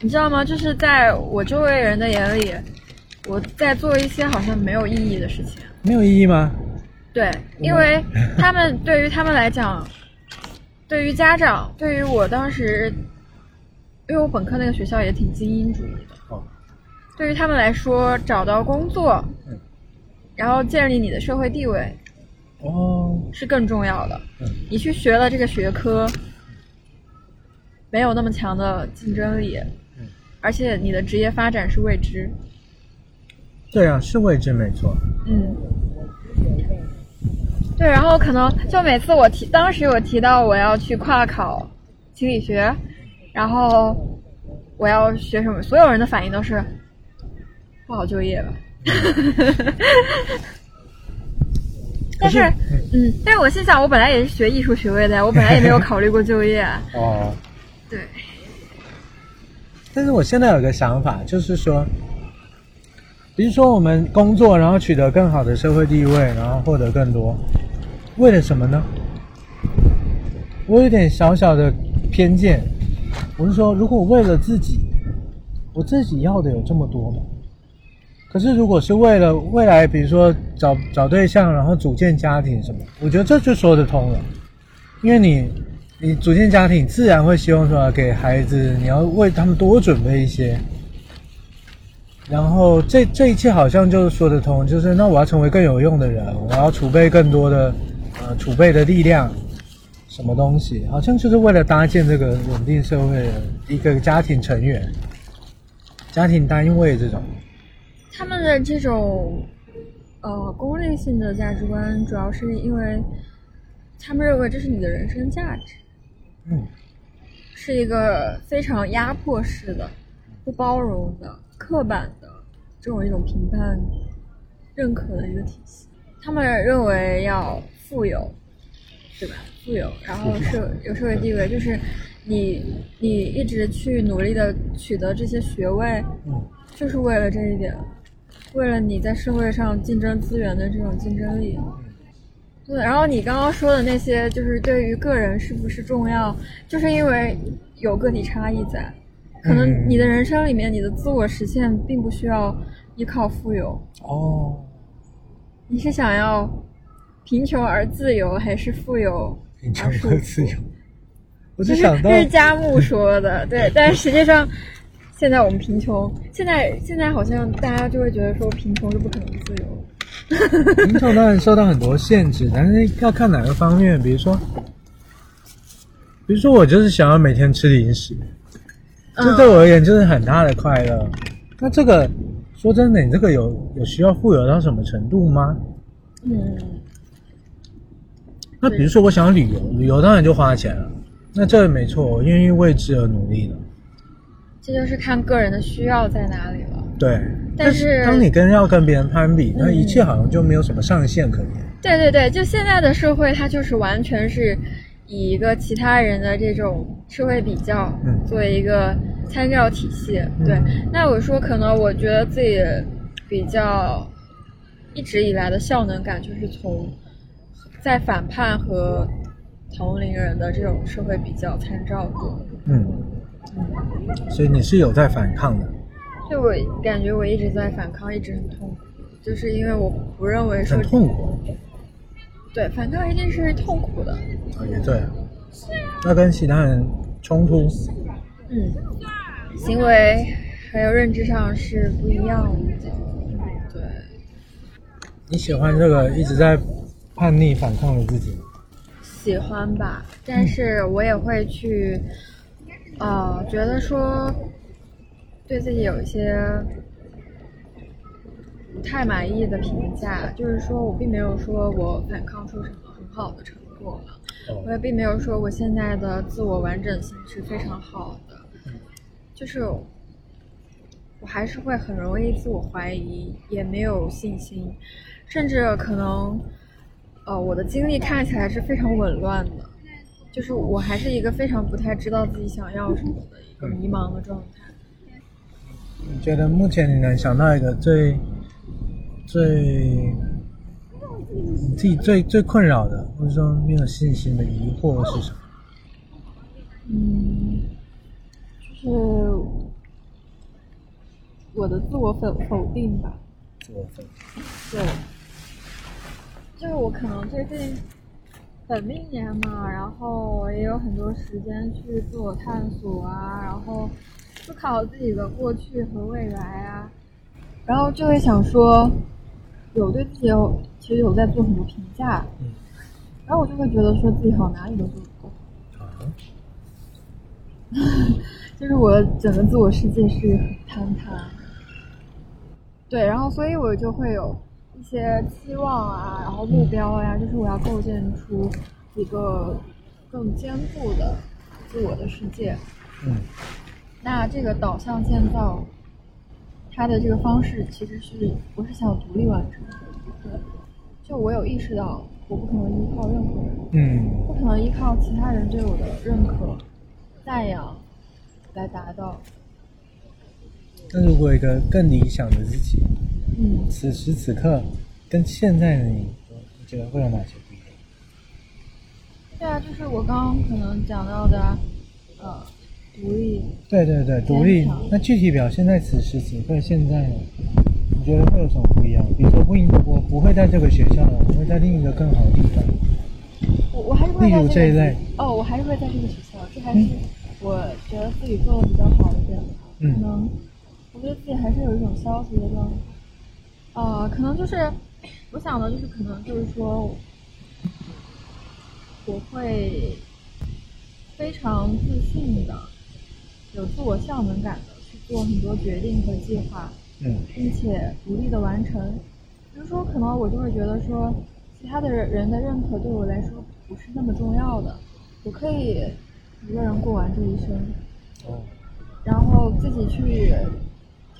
你知道吗？就是在我周围人的眼里，我在做一些好像没有意义的事情。没有意义吗？对，因为他们对于他们来讲，对于家长，对于我当时，因为我本科那个学校也挺精英主义的，哦，对于他们来说，找到工作嗯，然后建立你的社会地位哦，是更重要的。嗯你去学了这个学科，没有那么强的竞争力，嗯，而且你的职业发展是未知。对啊，是未知没错。嗯，对，然后可能就每次我提，当时我提到我要去跨考心理学，然后我要学什么，所有人的反应都是不好就业吧。但是，嗯，但是我心想，我本来也是学艺术学位的呀，我本来也没有 [laughs] 考虑过就业。哦，对，但是我现在有个想法，就是说，比如说我们工作，然后取得更好的社会地位，然后获得更多，为了什么呢？我有点小小的偏见，我是说，如果为了自己，我自己要的有这么多吗？可是如果是为了未来，比如说找找对象，然后组建家庭什么，我觉得这就说得通了，因为你你组建家庭，自然会希望说给孩子，你要为他们多准备一些。然后这这一切好像就是说得通，就是那我要成为更有用的人，我要储备更多的储备的力量，什么东西，好像就是为了搭建这个稳定社会的一个家庭成员、家庭单位这种。他们的这种呃功利性的价值观，主要是因为他们认为这是你的人生价值。嗯是一个非常压迫式的、不包容的、刻板的这种一种评判、认可的一个体系。他们认为要富有，对吧？富有，然后社有社会地位，就是你你一直去努力的取得这些学位，嗯就是为了这一点，为了你在社会上竞争资源的这种竞争力。对，然后你刚刚说的那些，就是对于个人是不是重要，就是因为有个体差异在，可能嗯你的人生里面，你的自我实现并不需要依靠富有，哦，你是想要贫穷而自由，还是富有贫穷而自由缚？，我这就是想到这是佳木说的，对，但是实际上，现在我们贫穷，现在现在好像大家就会觉得说贫穷是不可能自由的。贫穷当然 [laughs] 受到很多限制，但是要看哪个方面。比如说，比如说我就是想要每天吃零食，这对我而言就是很大的快乐。那这个说真的，你这个有有需要富有到什么程度吗？嗯，那比如说我想旅游，旅游当然就花钱了。那这没错，我愿意为之而努力的。这就是看个人的需要在哪里了。对，但是当你跟要跟别人攀比，那嗯一切好像就没有什么上限可言。对对对，就现在的社会，它就是完全是以一个其他人的这种社会比较嗯作为一个参照体系。对，那我说可能我觉得自己比较一直以来的效能感，就是从在反叛和同龄人的这种社会比较参照过。嗯，所以你是有在反抗的，就我感觉我一直在反抗，一直很痛苦，就是因为我不认为说很痛苦。对反抗一定是痛苦的。啊，也对，那跟其他人冲突。嗯，行为还有认知上是不一样的。对，你喜欢这个一直在叛逆反抗了自己？喜欢吧，但是我也会去，呃，觉得说对自己有一些不太满意的评价，就是说我并没有说我反抗出什么很好的成果了。哦我也并没有说我现在的自我完整性是非常好的，就是我还是会很容易自我怀疑，也没有信心，甚至可能，呃，我的经历看起来是非常紊乱的，就是我还是一个非常不太知道自己想要什么的一个迷茫的状态。你觉得目前你能想到一个最最你自己最最困扰的，或者说没有信心的疑惑是什么？嗯，就是我的自我否否定吧。自我否定。对，就是我可能最近本命年嘛，然后我也有很多时间去自我探索啊，然后思考自己的过去和未来啊，然后就会想说，有对自己有其实有在做很多评价，嗯。然后我就会觉得说自己好哪里都做不够，啊，[laughs] 就是我整个自我世界是很坍塌。对，然后所以我就会有一些期望啊，然后目标呀、就是我要构建出一个更坚固的自我的世界。嗯那这个导向建造，它的这个方式其实是我是想独立完成的。对，就我有意识到，我不可能依靠任何人，嗯不可能依靠其他人对我的认可、赞扬来达到。那如果一个更理想的自己，嗯，此时此刻跟现在的你，你觉得会有哪些不一样？对啊，就是我刚刚可能讲到的，呃，独立，对对对，独立。那具体表现在此时此刻现在呢？你觉得会有什么不一样？比如说不应，我不会在这个学校了，我会在另一个更好的地方。我我还是会例在这个如这一类哦，我还是会在这个学校，这还是我觉得自己做的比较好的点。嗯可能我对自己还是有一种消极的状态。呃，可能就是我想的就是可能就是说，我会非常自信的，有自我效能感的去做很多决定和计划。嗯并且独立的完成。比如说，可能我就会觉得说，其他的人的认可对我来说不是那么重要的，我可以一个人过完这一生，哦然后自己去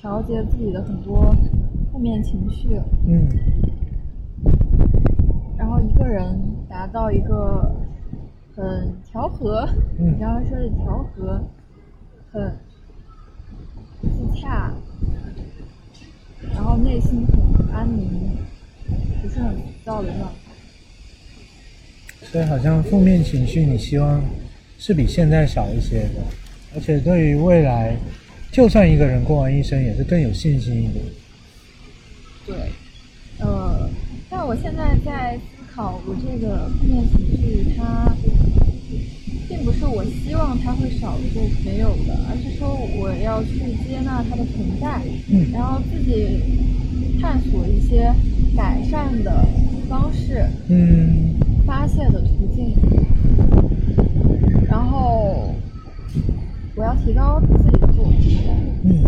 调节自己的很多负面情绪，嗯然后一个人达到一个很调和，嗯你刚刚说是调和，很自洽，然后内心很安宁，不是很浮躁的状态。所以好像负面情绪你希望是比现在少一些的，而且对于未来，就算一个人过完一生，也是更有信心一点。对，呃，但我现在在思考，我这个负面情绪它，并不是我希望它会少就没有的，而是说我要去接纳它的存在，嗯然后自己探索一些改善的方式，嗯发泄的途径，然后我要提高自己。嗯，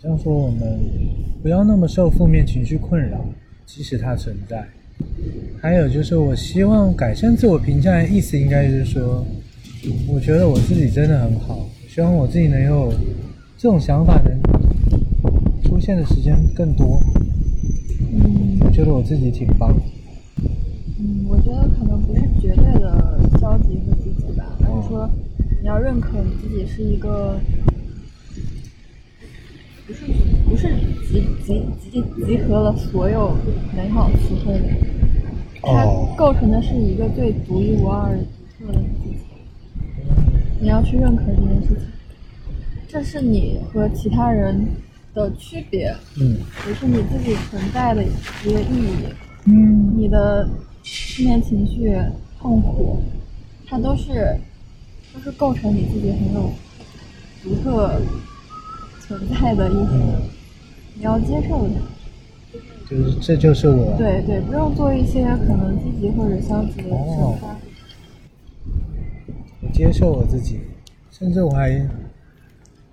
这样说我们不要那么受负面情绪困扰，即使它存在。还有就是，我希望改善自我评价的意思，应该是说，我觉得我自己真的很好，我希望我自己能有这种想法能出现的时间更多。嗯我觉得我自己挺棒。嗯，我觉得可能不是绝对的消极和积极吧，而是说你要认可你自己是一个，不是不是集集集集合了所有美好词汇的，它哦构成的是一个最独一无二、独特的自己。你要去认可这件事情，这是你和其他人的区别，嗯也是你自己存在的一个意义。嗯你的负面情绪、痛苦，它都是都是构成你自己很有独特存在的一环，你要接受它。就是这就是我。对对，不用做一些可能积极或者消极的哦惩罚。我接受我自己，甚至我还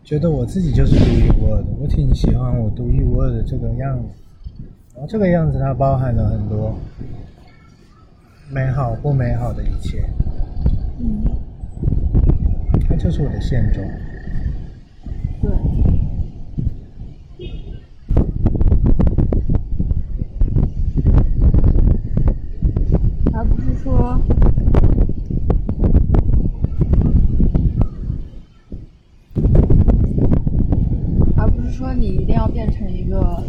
觉得我自己就是独一无二的。我挺喜欢我独一无二的这个样子，然后这个样子它包含了很多美好不美好的一切，嗯，它这是我的现状。对。而不是说，而不是说你一定要变成一个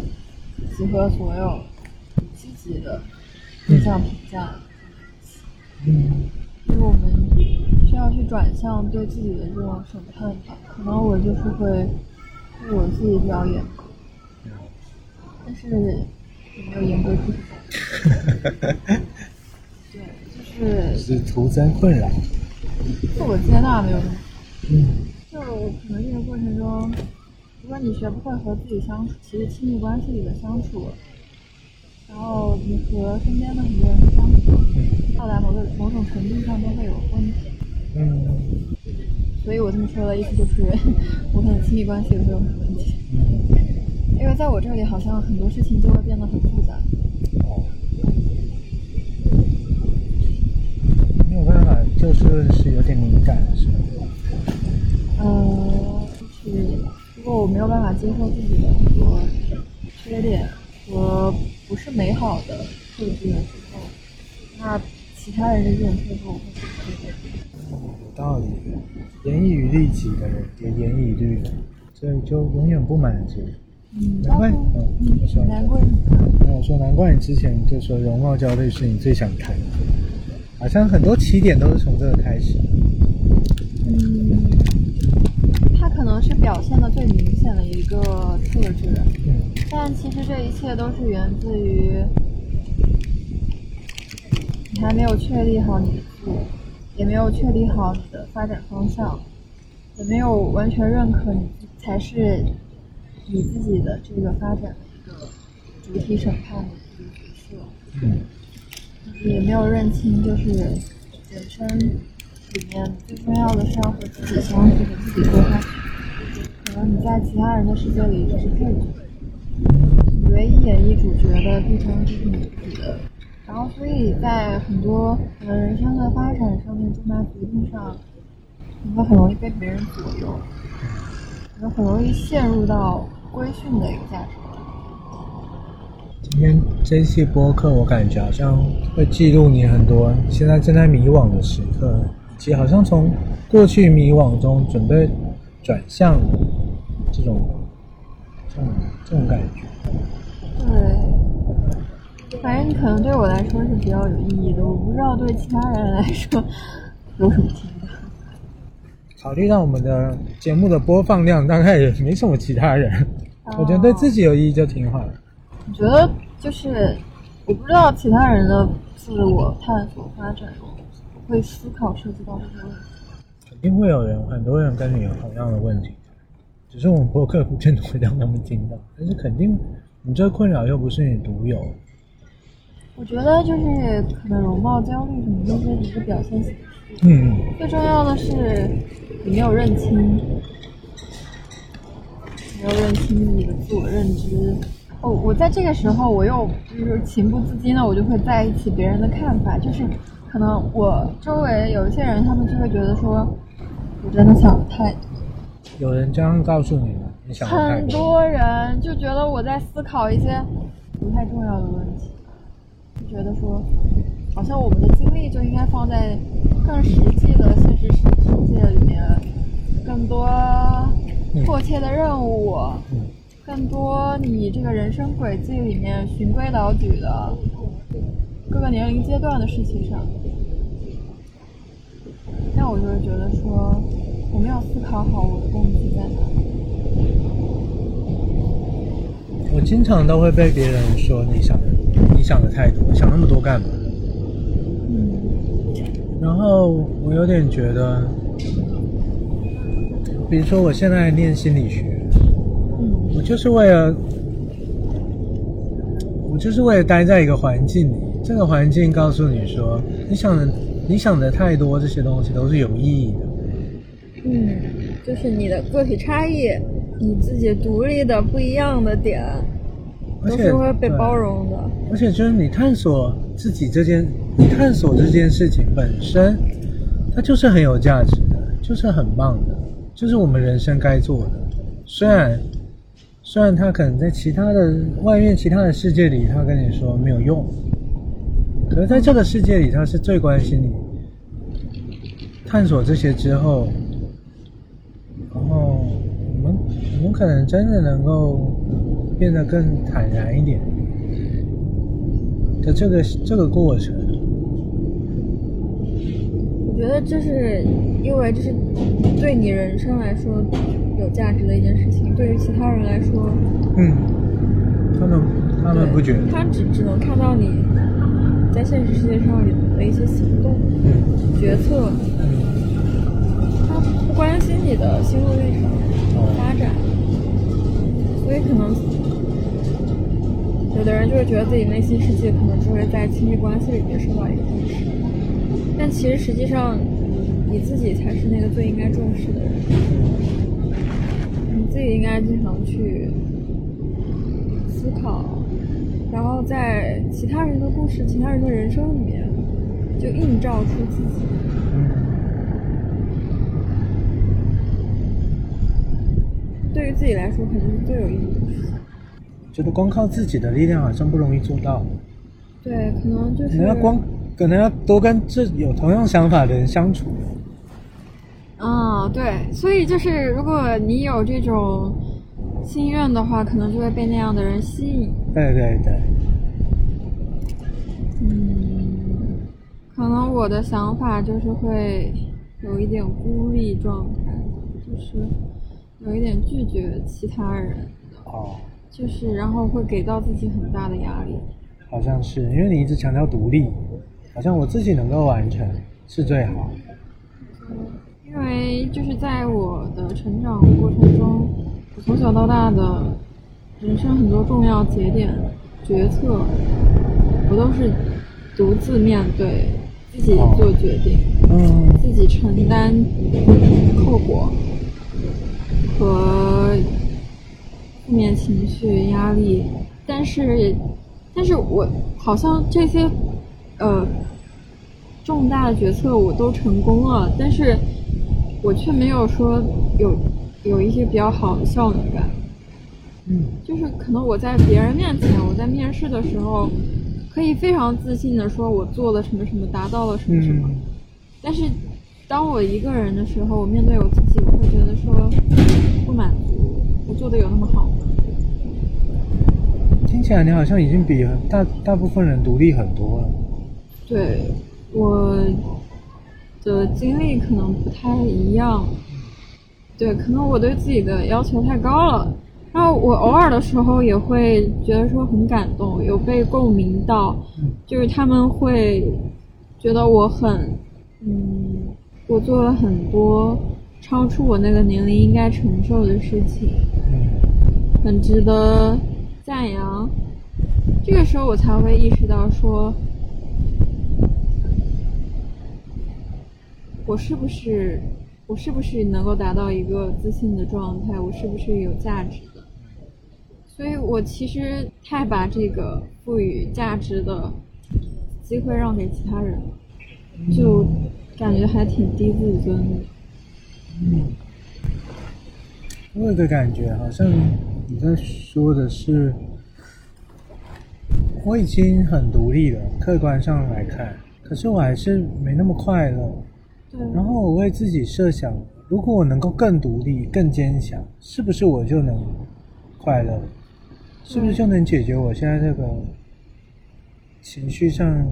集合所有积极的正向评价。嗯。因为我们。需要去转向对自己的这种审判吧。可能我就是会对我自己比较严格，但是也没有严格至死。[laughs] 对，就是是徒增困扰。自我接纳没有那么嗯就可能这个过程中，如果你学不会和自己相处，其实亲密关系里的相处，然后你和身边的很多人相处，到达某个某种程度上都会有问题。嗯所以我这么说的意思就是，我可能亲密关系也会有很多问题，嗯，因为在我这里好像很多事情就会变得很复杂。哦，没有办法，就是是有点敏感，是吗？呃，就是如果我没有办法接受自己的很多缺点和不是美好的特质的时候，那其他人的这种特质我会不接受。有道理。严以律己的人，也严以律人，所以就永远不满足。难怪嗯，难怪？没有说，难怪你之前就说容貌焦虑是你最想谈的，好像很多起点都是从这个开始。嗯，它可能是表现的最明显的一个特质，嗯但其实这一切都是源自于你还没有确立好你的自我，也没有确立好你的发展方向，也没有完全认可你才是你自己的这个发展的一个主体审判的一个角色。嗯也没有认清，就是人生里面最重要的是要和自己相处，和自己过下去。可能你在其他人的世界里只是配角，你唯一演绎主角的地方就是你自己的。然后，所以在很多呃人生的发展上面、重大决定上，你会很容易被别人左右，你会很容易陷入到规训的一个价值观。今天这一期播客，我感觉好像会记录你很多现在正在迷惘的时刻，以及好像从过去迷惘中准备转向这种这种这种感觉。对，反正可能对我来说是比较有意义的，我不知道对其他人来说有什么听的。考虑到我们的节目的播放量，大概也没什么其他人，哦我觉得对自己有意义就挺好的。我觉得就是我不知道其他人的自我探索发展会思考涉及到这些问题。肯定会有人，很多人跟你有同样的问题，只是我们播客不见得会让他们听到，但是肯定你这困扰又不是你独有。我觉得就是可能容貌焦虑什么这些只是表现形式，嗯，最重要的是你没有认清，没有认清自己的自我认知。哦，我在这个时候我又就是情不自禁的，我就会在意起别人的看法，就是可能我周围有一些人，他们就会觉得说，我真的想的太多。有人这样告诉你吗？你想很多人就觉得我在思考一些不太重要的问题，就觉得说，好像我们的精力就应该放在更实际的现实世世界里面，更多迫切的任务，嗯更多你这个人生轨迹里面循规蹈矩的各个年龄阶段的事情上。那我就是觉得说，我没有思考好我的动机在哪里。我经常都会被别人说你想的，你想的太多，想那么多干嘛？嗯然后我有点觉得，比如说我现在念心理学，嗯我就是为了，我就是为了待在一个环境里，这个环境告诉你说，你想的，你想的太多，这些东西都是有意义的。嗯，就是你的个体差异，你自己独立的不一样的点，都是会被包容的。而且就是你探索自己这件，你探索这件事情本身，它就是很有价值的，就是很棒的，就是我们人生该做的。虽然虽然他可能在其他的外面其他的世界里，他跟你说没有用，可是在这个世界里，他是最关心你。探索这些之后，然后我们我们可能真的能够变得更坦然一点的这个这个过程。我觉得这是因为这是对你人生来说有价值的一件事情，对于其他人来说，嗯，他们他们不觉得，他只只能看到你在现实世界上的一些行动、嗯决策，嗯他不关心你的心路历程、发展，所以可能有的人就会觉得自己内心世界可能就会在亲密关系里面受到一个重视，但其实实际上你自己才是那个最应该重视的人，你自己应该经常去思考，然后在其他人的故事、其他人的人生里面，就映照出自己。对于自己来说，可能是最有意义的事。觉得光靠自己的力量好像不容易做到，对，可能就是可能要光可能要多跟这有同样想法的人相处。啊、对，所以就是如果你有这种心愿的话，可能就会被那样的人吸引。对对对，嗯，可能我的想法就是会有一点孤立状态，就是有一点拒绝其他人，哦，就是然后会给到自己很大的压力。好像是因为你一直强调独立，好像我自己能够完成是最好。因为就是在我的成长过程中，我从小到大的人生很多重要节点、决策，我都是独自面对，自己做决定，嗯自己承担后果和负面情绪、压力。但是，但是我好像这些呃重大的决策我都成功了，但是我却没有说有有一些比较好的效能感。嗯就是可能我在别人面前，我在面试的时候，可以非常自信的说我做了什么什么，达到了什么什么。嗯但是当我一个人的时候，我面对我自己，我会觉得说不满足，我做的有那么好吗？听起来你好像已经比大大部分人独立很多了。对我的经历可能不太一样，对，可能我对自己的要求太高了。然后我偶尔的时候也会觉得说很感动，有被共鸣到，就是他们会觉得我很，嗯，我做了很多超出我那个年龄应该承受的事情，很值得赞扬。这个时候我才会意识到说，我是不是我是不是能够达到一个自信的状态？我是不是有价值的？所以我其实太把这个赋予价值的机会让给其他人，就感觉还挺低自尊的。嗯，我有个感觉，好像你在说的是，我已经很独立了，客观上来看，可是我还是没那么快乐。对，然后我为自己设想，如果我能够更独立、更坚强，是不是我就能快乐？是不是就能解决我现在这个情绪上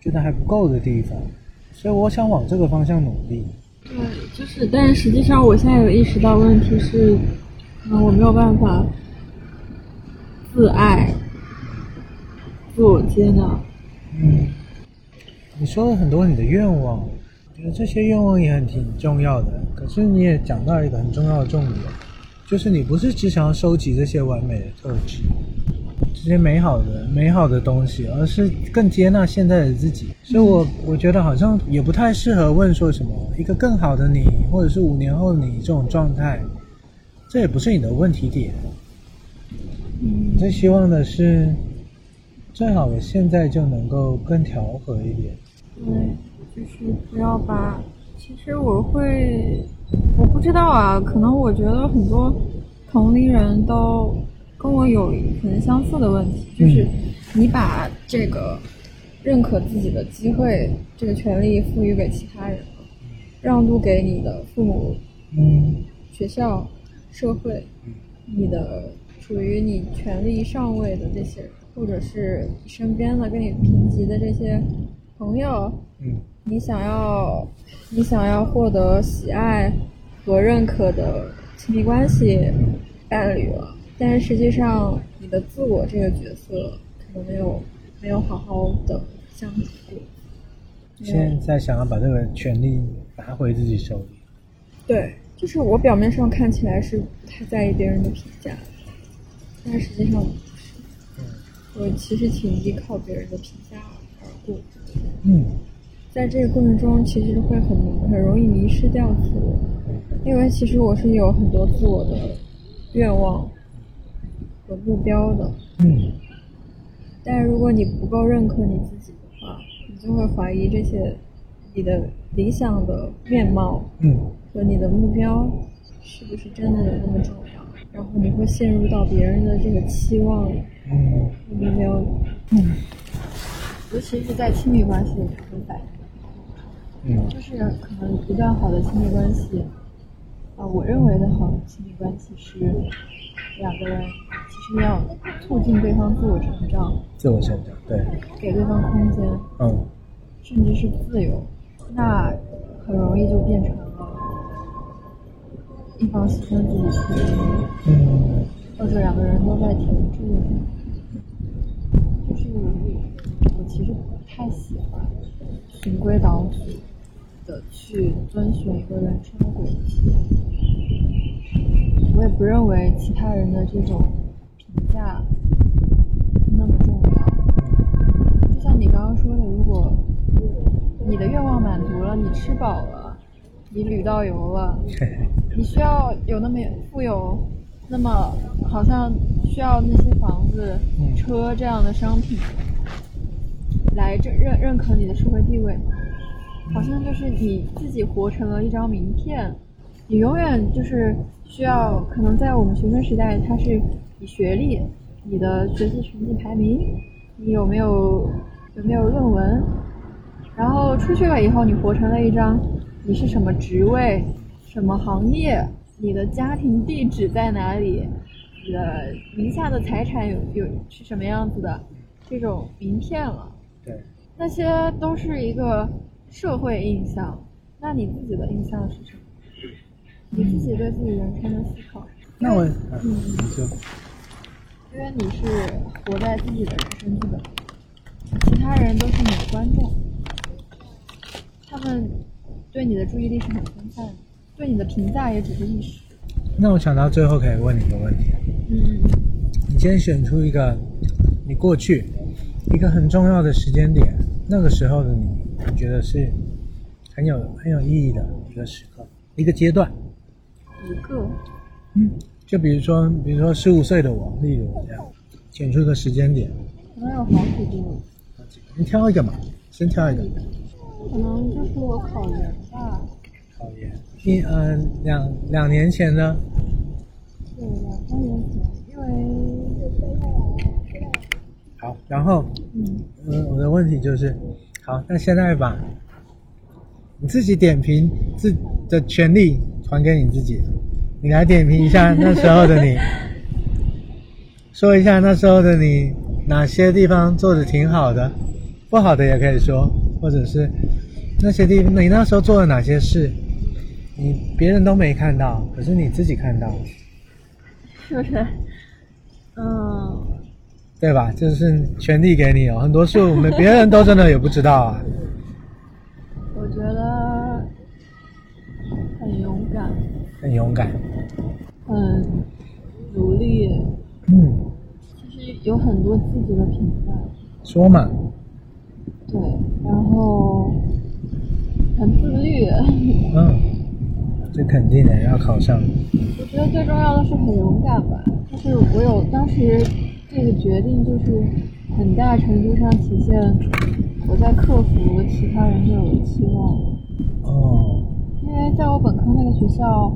觉得还不够的地方？所以我想往这个方向努力。对，就是，但实际上我现在有意识到问题是，可能我没有办法自爱、自我接纳。嗯，你说了很多你的愿望，我觉得这些愿望也很挺重要的。可是你也讲到一个很重要的重点，就是你不是只想要收集这些完美的特质，这些美好的美好的东西，而是更接纳现在的自己。所以我我觉得好像也不太适合问说什么一个更好的你，或者是五年后的你这种状态，这也不是你的问题点。嗯最希望的是，最好我现在就能够更调和一点。对，就是不要把。其实我会，我不知道啊，可能我觉得很多同龄人都跟我有很相似的问题，就是你把这个认可自己的机会、这个权利赋予给其他人了，让渡给你的父母、嗯。学校、社会，你的处于你权力上位的这些人，或者是你身边的跟你平级的这些朋友，嗯你想要你想要获得喜爱和认可的亲密关系伴侣了，但是实际上你的自我这个角色可能没有没有好好的相处过。现在想要把这个权利拿回自己手里。对，就是我表面上看起来是不太在意别人的评价，但实际上不是。嗯我其实挺依靠别人的评价而过，嗯在这个过程中其实会很很容易迷失掉自我，因为其实我是有很多自我的愿望和目标的，嗯。但是如果你不够认可你自己的话，你就会怀疑这些你的理想的面貌嗯。和你的目标是不是真的有那么重要，然后你会陷入到别人的这个期望里嗯。和目标里，嗯。尤其是在亲密关系里会反映。嗯。就是可能一段好的亲密关系，啊、我认为的好的亲密关系是两个人其实要促进对方自我成长，自我成长，对，给对方空间，嗯。甚至是自由，那很容易就变成了一方牺牲自己去，嗯。或者两个人都在停滞。就是我其实不太喜欢循规蹈矩的去遵循一个人生的轨迹。我也不认为其他人的这种评价那么重要。就像你刚刚说的，如果你的愿望满足了，你吃饱了，你旅到游了，[laughs] 你需要有那么富有，那么好像需要那些房子、嗯车这样的商品来认认认可你的社会地位，好像就是你自己活成了一张名片，你永远就是需要，可能在我们学生时代，它是以学历、你的学习成绩排名，你有没有有没有论文，然后出去了以后，你活成了一张你是什么职位、什么行业、你的家庭地址在哪里、你的名下的财产有有是什么样子的这种名片了。对，那些都是一个社会印象，那你自己的印象是什么？你自己对自己人生的思考。那我嗯，你说，因为你是活在自己的人生剧本，其他人都是你的观众，他们对你的注意力是很分散的，对你的评价也只是一时。那我想到最后可以问你一个问题：嗯。你先选出一个你过去一个很重要的时间点，那个时候的你，你觉得是很有很有意义的一个时刻，一个阶段。一个。嗯，就比如说，比如说十五岁的我，例如这样，选出一个时间点，可能有好几个，你挑一个嘛，先挑一个。可能就是我考研吧，考研，一呃两两年前呢，对，两三年前，因为好，然后嗯，嗯，我的问题就是，好，那现在把你自己点评自的权利还给你自己，你来点评一下那时候的你，[laughs] 说一下那时候的你哪些地方做的挺好的，不好的也可以说，或者是那些地方你那时候做了哪些事，你别人都没看到，可是你自己看到了，是不是？嗯，对吧？就是权利给你哦，很多事我们别人都真的也不知道啊。我觉得很勇敢，很勇敢，很努力，嗯，其实有很多积极的评价，说嘛，对，然后很自律，嗯，这肯定的，要考上，我觉得最重要的是很勇敢吧，就是我有当时这个决定，就是很大程度上体现我在克服其他人对我的期望。哦，因为在我本科那个学校，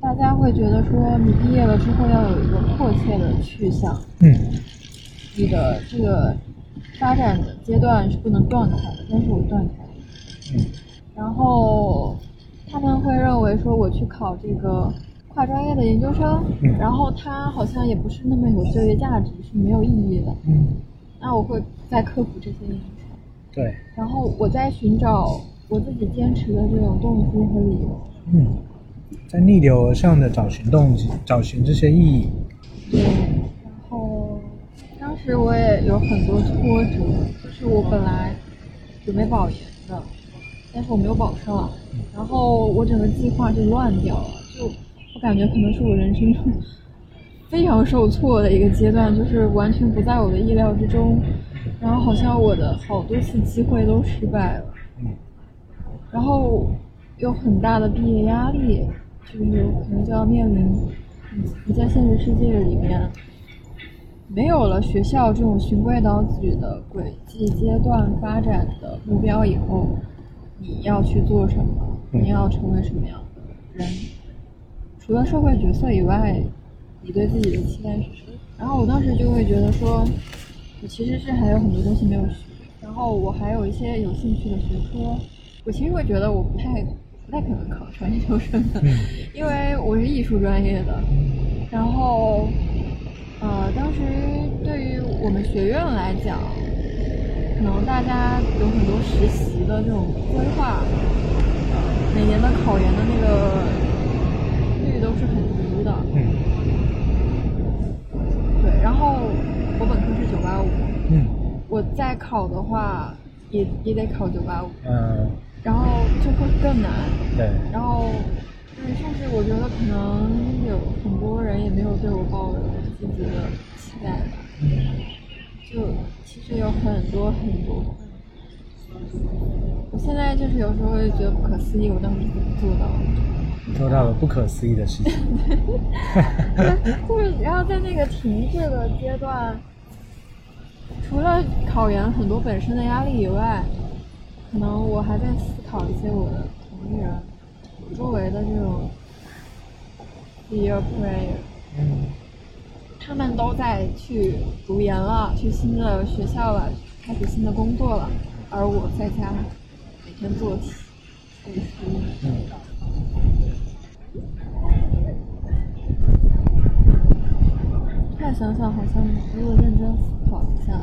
大家会觉得说你毕业了之后要有一个迫切的去向，嗯你的这个发展的阶段是不能断开的，但是我断开了。嗯然后他们会认为说我去考这个跨专业的研究生，嗯然后它好像也不是那么有就业价值，是没有意义的。嗯，那我会再科普这些因素。对，然后我在寻找我自己坚持的这种动机和理由。嗯，在逆流而上的找寻动机，找寻这些意义。对，然后当时我也有很多挫折，就是我本来准备保研的，但是我没有保上，然后我整个计划就乱掉了，就我感觉可能是我人生中 [laughs] 非常受挫的一个阶段，就是完全不在我的意料之中，然后好像我的好多次机会都失败了。嗯然后有很大的毕业压力，就是可能就要面临你你在现实世界里面没有了学校这种循规蹈矩的轨迹阶段发展的目标以后，你要去做什么？嗯你要成为什么样的人？除了社会角色以外，你对自己的期待是什么？然后我当时就会觉得说，我其实是还有很多东西没有学，然后我还有一些有兴趣的学科，我其实会觉得我不太不太可能考上研究生的，嗯因为我是艺术专业的，然后呃，当时对于我们学院来讲，可能大家有很多实习的这种规划，呃，每年的考研的那个率都是很低的，嗯。对，然后我本科是九八五，嗯。我再考的话也也得考九八五，嗯，然后就会更难。对，然后，对，甚至我觉得可能有很多人也没有对我抱有积极的期待吧。嗯。就其实有很多很多现在就是有时候会觉得不可思议，我当时怎么做到的？做到了不可思议的事情。[laughs] 就是然后在那个停滞的阶段，除了考研很多本身的压力以外，可能我还在思考一些我的同龄人、我周围的这种 peer player，嗯他们都在去读研了，去新的学校了，开始新的工作了，而我在家每天做题、背书。嗯突然想想，好像如果认真思考一下，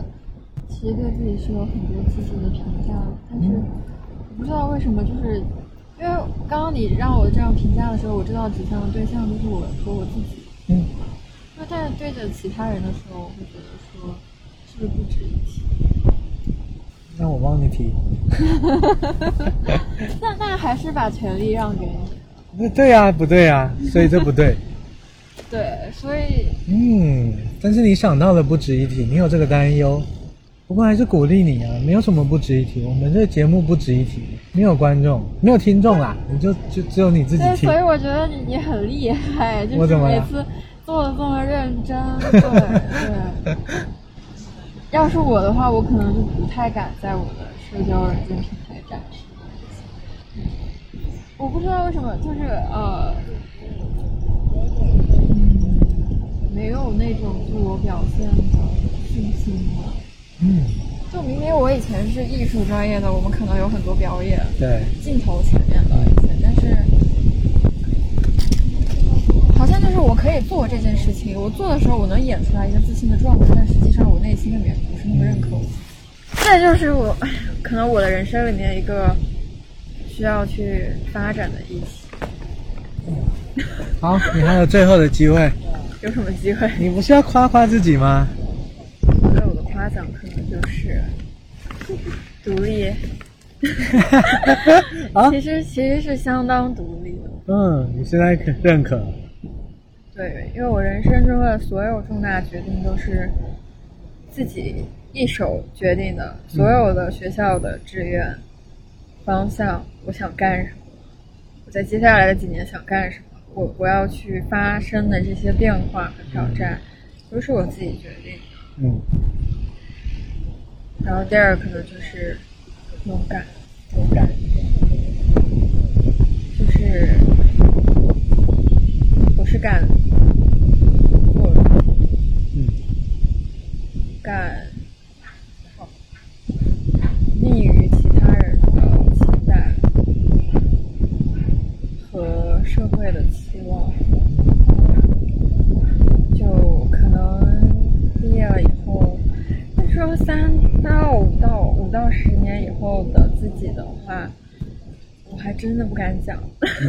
其实对自己是有很多积极的评价，但是我不知道为什么，就是因为刚刚你让我这样评价的时候，我知道指向的对象就是我和我自己。嗯那但是对着其他人的时候，我会觉得说，是不是不值一提？那我帮你提。[laughs] 那那还是把权利让给你。那对呀、不对呀、所以这不对。[laughs] 对，所以嗯，但是你想到了不值一提，你有这个担忧，不过还是鼓励你啊，没有什么不值一提。我们这个节目不值一提，没有观众，没有听众啦，你就就只有你自己所以。我觉得你你很厉害，就是每次做的这么认真。对对。[laughs] 要是我的话，我可能就不太敢在我的社交软件平台展示。我不知道为什么，就是呃，嗯，没有那种自我表现的信心了。嗯，就明明我以前是艺术专业的，我们可能有很多表演，对，镜头前面的一些，但是就是我可以做这件事情，我做的时候我能演出来一个自信的状态，但实际上我内心里面不是那么认可我。这就是我可能我的人生里面一个需要去发展的议题。好，你还有最后的机会，有什么机会？你不是要夸夸自己吗？对我的夸奖可能就是独立，[laughs] 啊，其实其实是相当独立的。嗯，你现在可认可，对，因为我人生中的所有重大决定都是自己一手决定的，所有的学校的志愿、方向，我想干什么，我在接下来的几年想干什么，我我要去发生的这些变化和挑战，都是我自己决定的。嗯。然后第二可能就是勇敢，勇敢，就是我是敢做的。嗯敢逆于其他人的期待和社会的期望，就可能毕业了以后，那说三到五到五到十年以后的自己的话，我还真的不敢讲，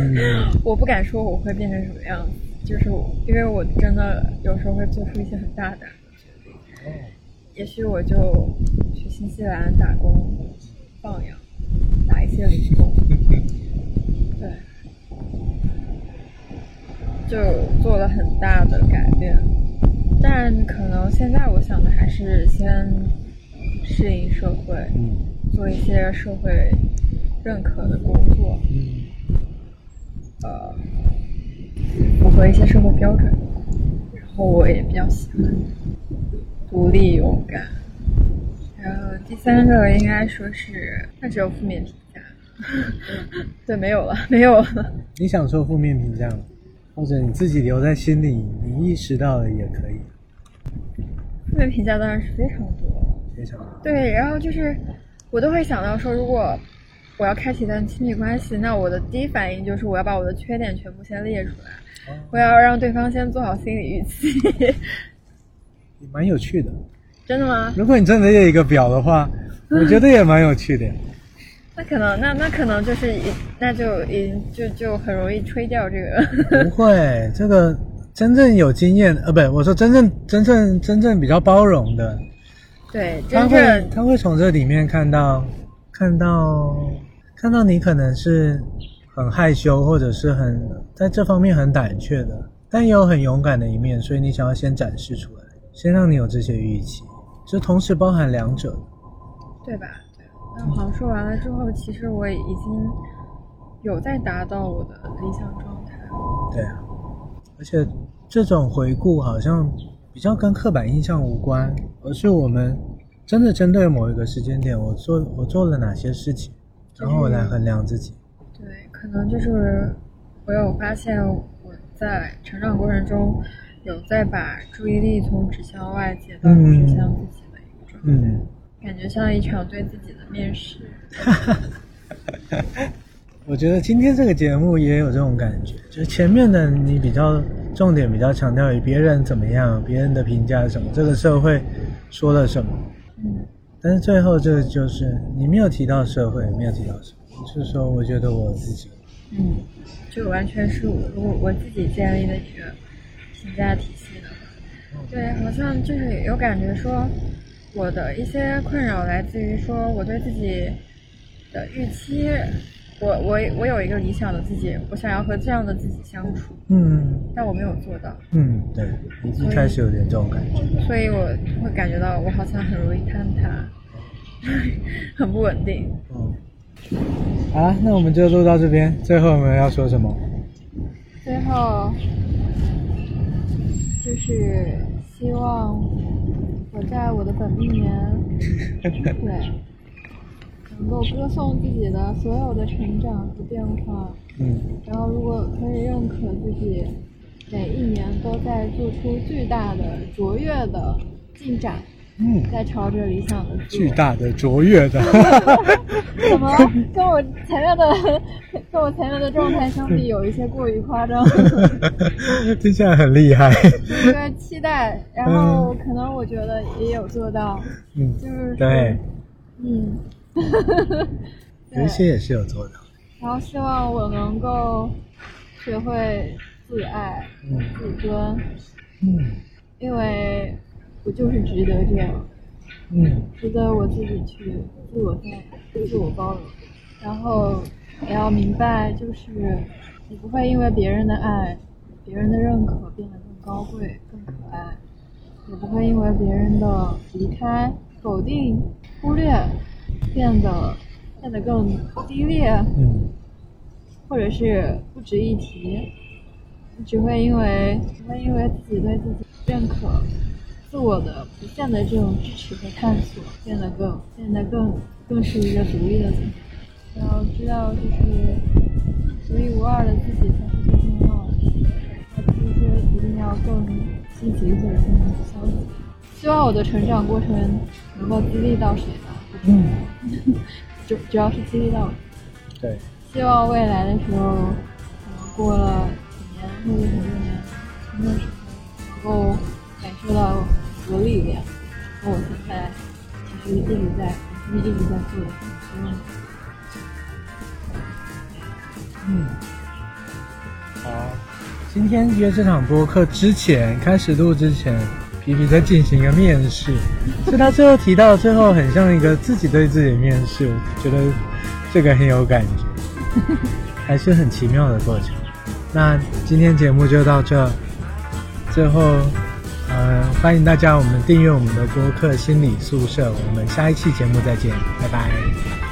[laughs] 我不敢说我会变成什么样子，就是因为我真的有时候会做出一些很大胆的决定，也许我就去新西兰打工放养，打一些零工。对，就做了很大的改变，但可能现在我想的还是先适应社会，做一些社会认可的工作，呃，符合一些社会标准，然后我也比较喜欢独立勇敢，然后第三个应该说是，那只有负面评价。[laughs] 对，没有了，没有了。你想说负面评价吗？或者你自己留在心里，你意识到了也可以。负面评价当然是非常多，非常多。对，然后就是我都会想到说，如果我要开启一段亲密关系，那我的第一反应就是我要把我的缺点全部先列出来，我要让对方先做好心理预期。也蛮有趣的。真的吗？如果你真的有一个表的话，[laughs] 我觉得也蛮有趣的。那可能，那那可能就是一，那就一就就很容易吹掉这个。不会，[laughs] 这个真正有经验，呃，不，我说真正真正真正比较包容的，对，他会他会从这里面看到看到看到你可能是很害羞，或者是很在这方面很胆怯的，但也有很勇敢的一面，所以你想要先展示出来，先让你有这些预期，这同时包含两者，对吧？那好像说完了之后，其实我已经有在达到我的理想状态。对啊，而且这种回顾好像比较跟刻板印象无关，而是我们真的针对某一个时间点，我做我做了哪些事情，然后我来衡量自己。对，可能就是我有发现我在成长过程中有在把注意力从指向外界到指向自己的一个状态。嗯。感觉像一场对自己的面试。[laughs] 我觉得今天这个节目也有这种感觉，就前面的你比较重点比较强调于别人怎么样，别人的评价是什么，这个社会说了什么。嗯。但是最后这个就是你没有提到社会，没有提到什么，就是说我觉得我自己。嗯，就完全是我我我自己建立的一个评价体系的。对，好像就是有感觉说。我的一些困扰来自于说，我对自己的预期，我我我有一个理想的自己，我想要和这样的自己相处，嗯，但我没有做到，嗯，对，一开始有点这种感觉，所以我会感觉到我好像很容易坍塌，[laughs] 很不稳定。嗯，好，那我们就录到这边，最后我们要说什么？最后就是希望。我在我的本命年，[laughs] 对，能够歌颂自己的所有的成长和变化，嗯，然后如果可以认可自己每一年都在做出巨大的卓越的进展，嗯，在朝着理想的巨大的卓越的，[laughs] 怎么跟我前面的跟我前面的状态相比，有一些过于夸张，[laughs] 听起来很厉害。一个期待，然后可能我觉得也有做到，嗯，就是对，嗯，[laughs] 有一些也是有做到。然后希望我能够学会自爱、自尊，嗯，因为我就是值得这样，嗯，值得我自己去自我在自我包容，然后也要明白，就是你不会因为别人的爱、别人的认可变得更。高贵更可爱，也不会因为别人的离开、否定、忽略，变得变得更低劣，嗯，或者是不值一提。只会因为只会因为自己对自己认可、自我的不限的这种支持和探索，变得更变得更更是一个独立的自己。然后知道，就是独一无二的自己才是最重要的。而不是说一定要更积极或者更消极。希望我的成长过程能够激励到谁吧？嗯，[laughs] 主主要是激励到。对。希望未来的时候可能过了几年或者很多年，从那时候能够感受到很多力量，和我现在其实一直在，一直一直在做的很多。嗯，好，今天约这场播客之前，开始录之前，皮皮在进行一个面试，所以他最后提到最后很像一个自己对自己的面试，我觉得这个很有感觉，[laughs] 还是很奇妙的过程。那今天节目就到这，最后，呃，欢迎大家我们订阅我们的播客心理宿舍，我们下一期节目再见，拜拜。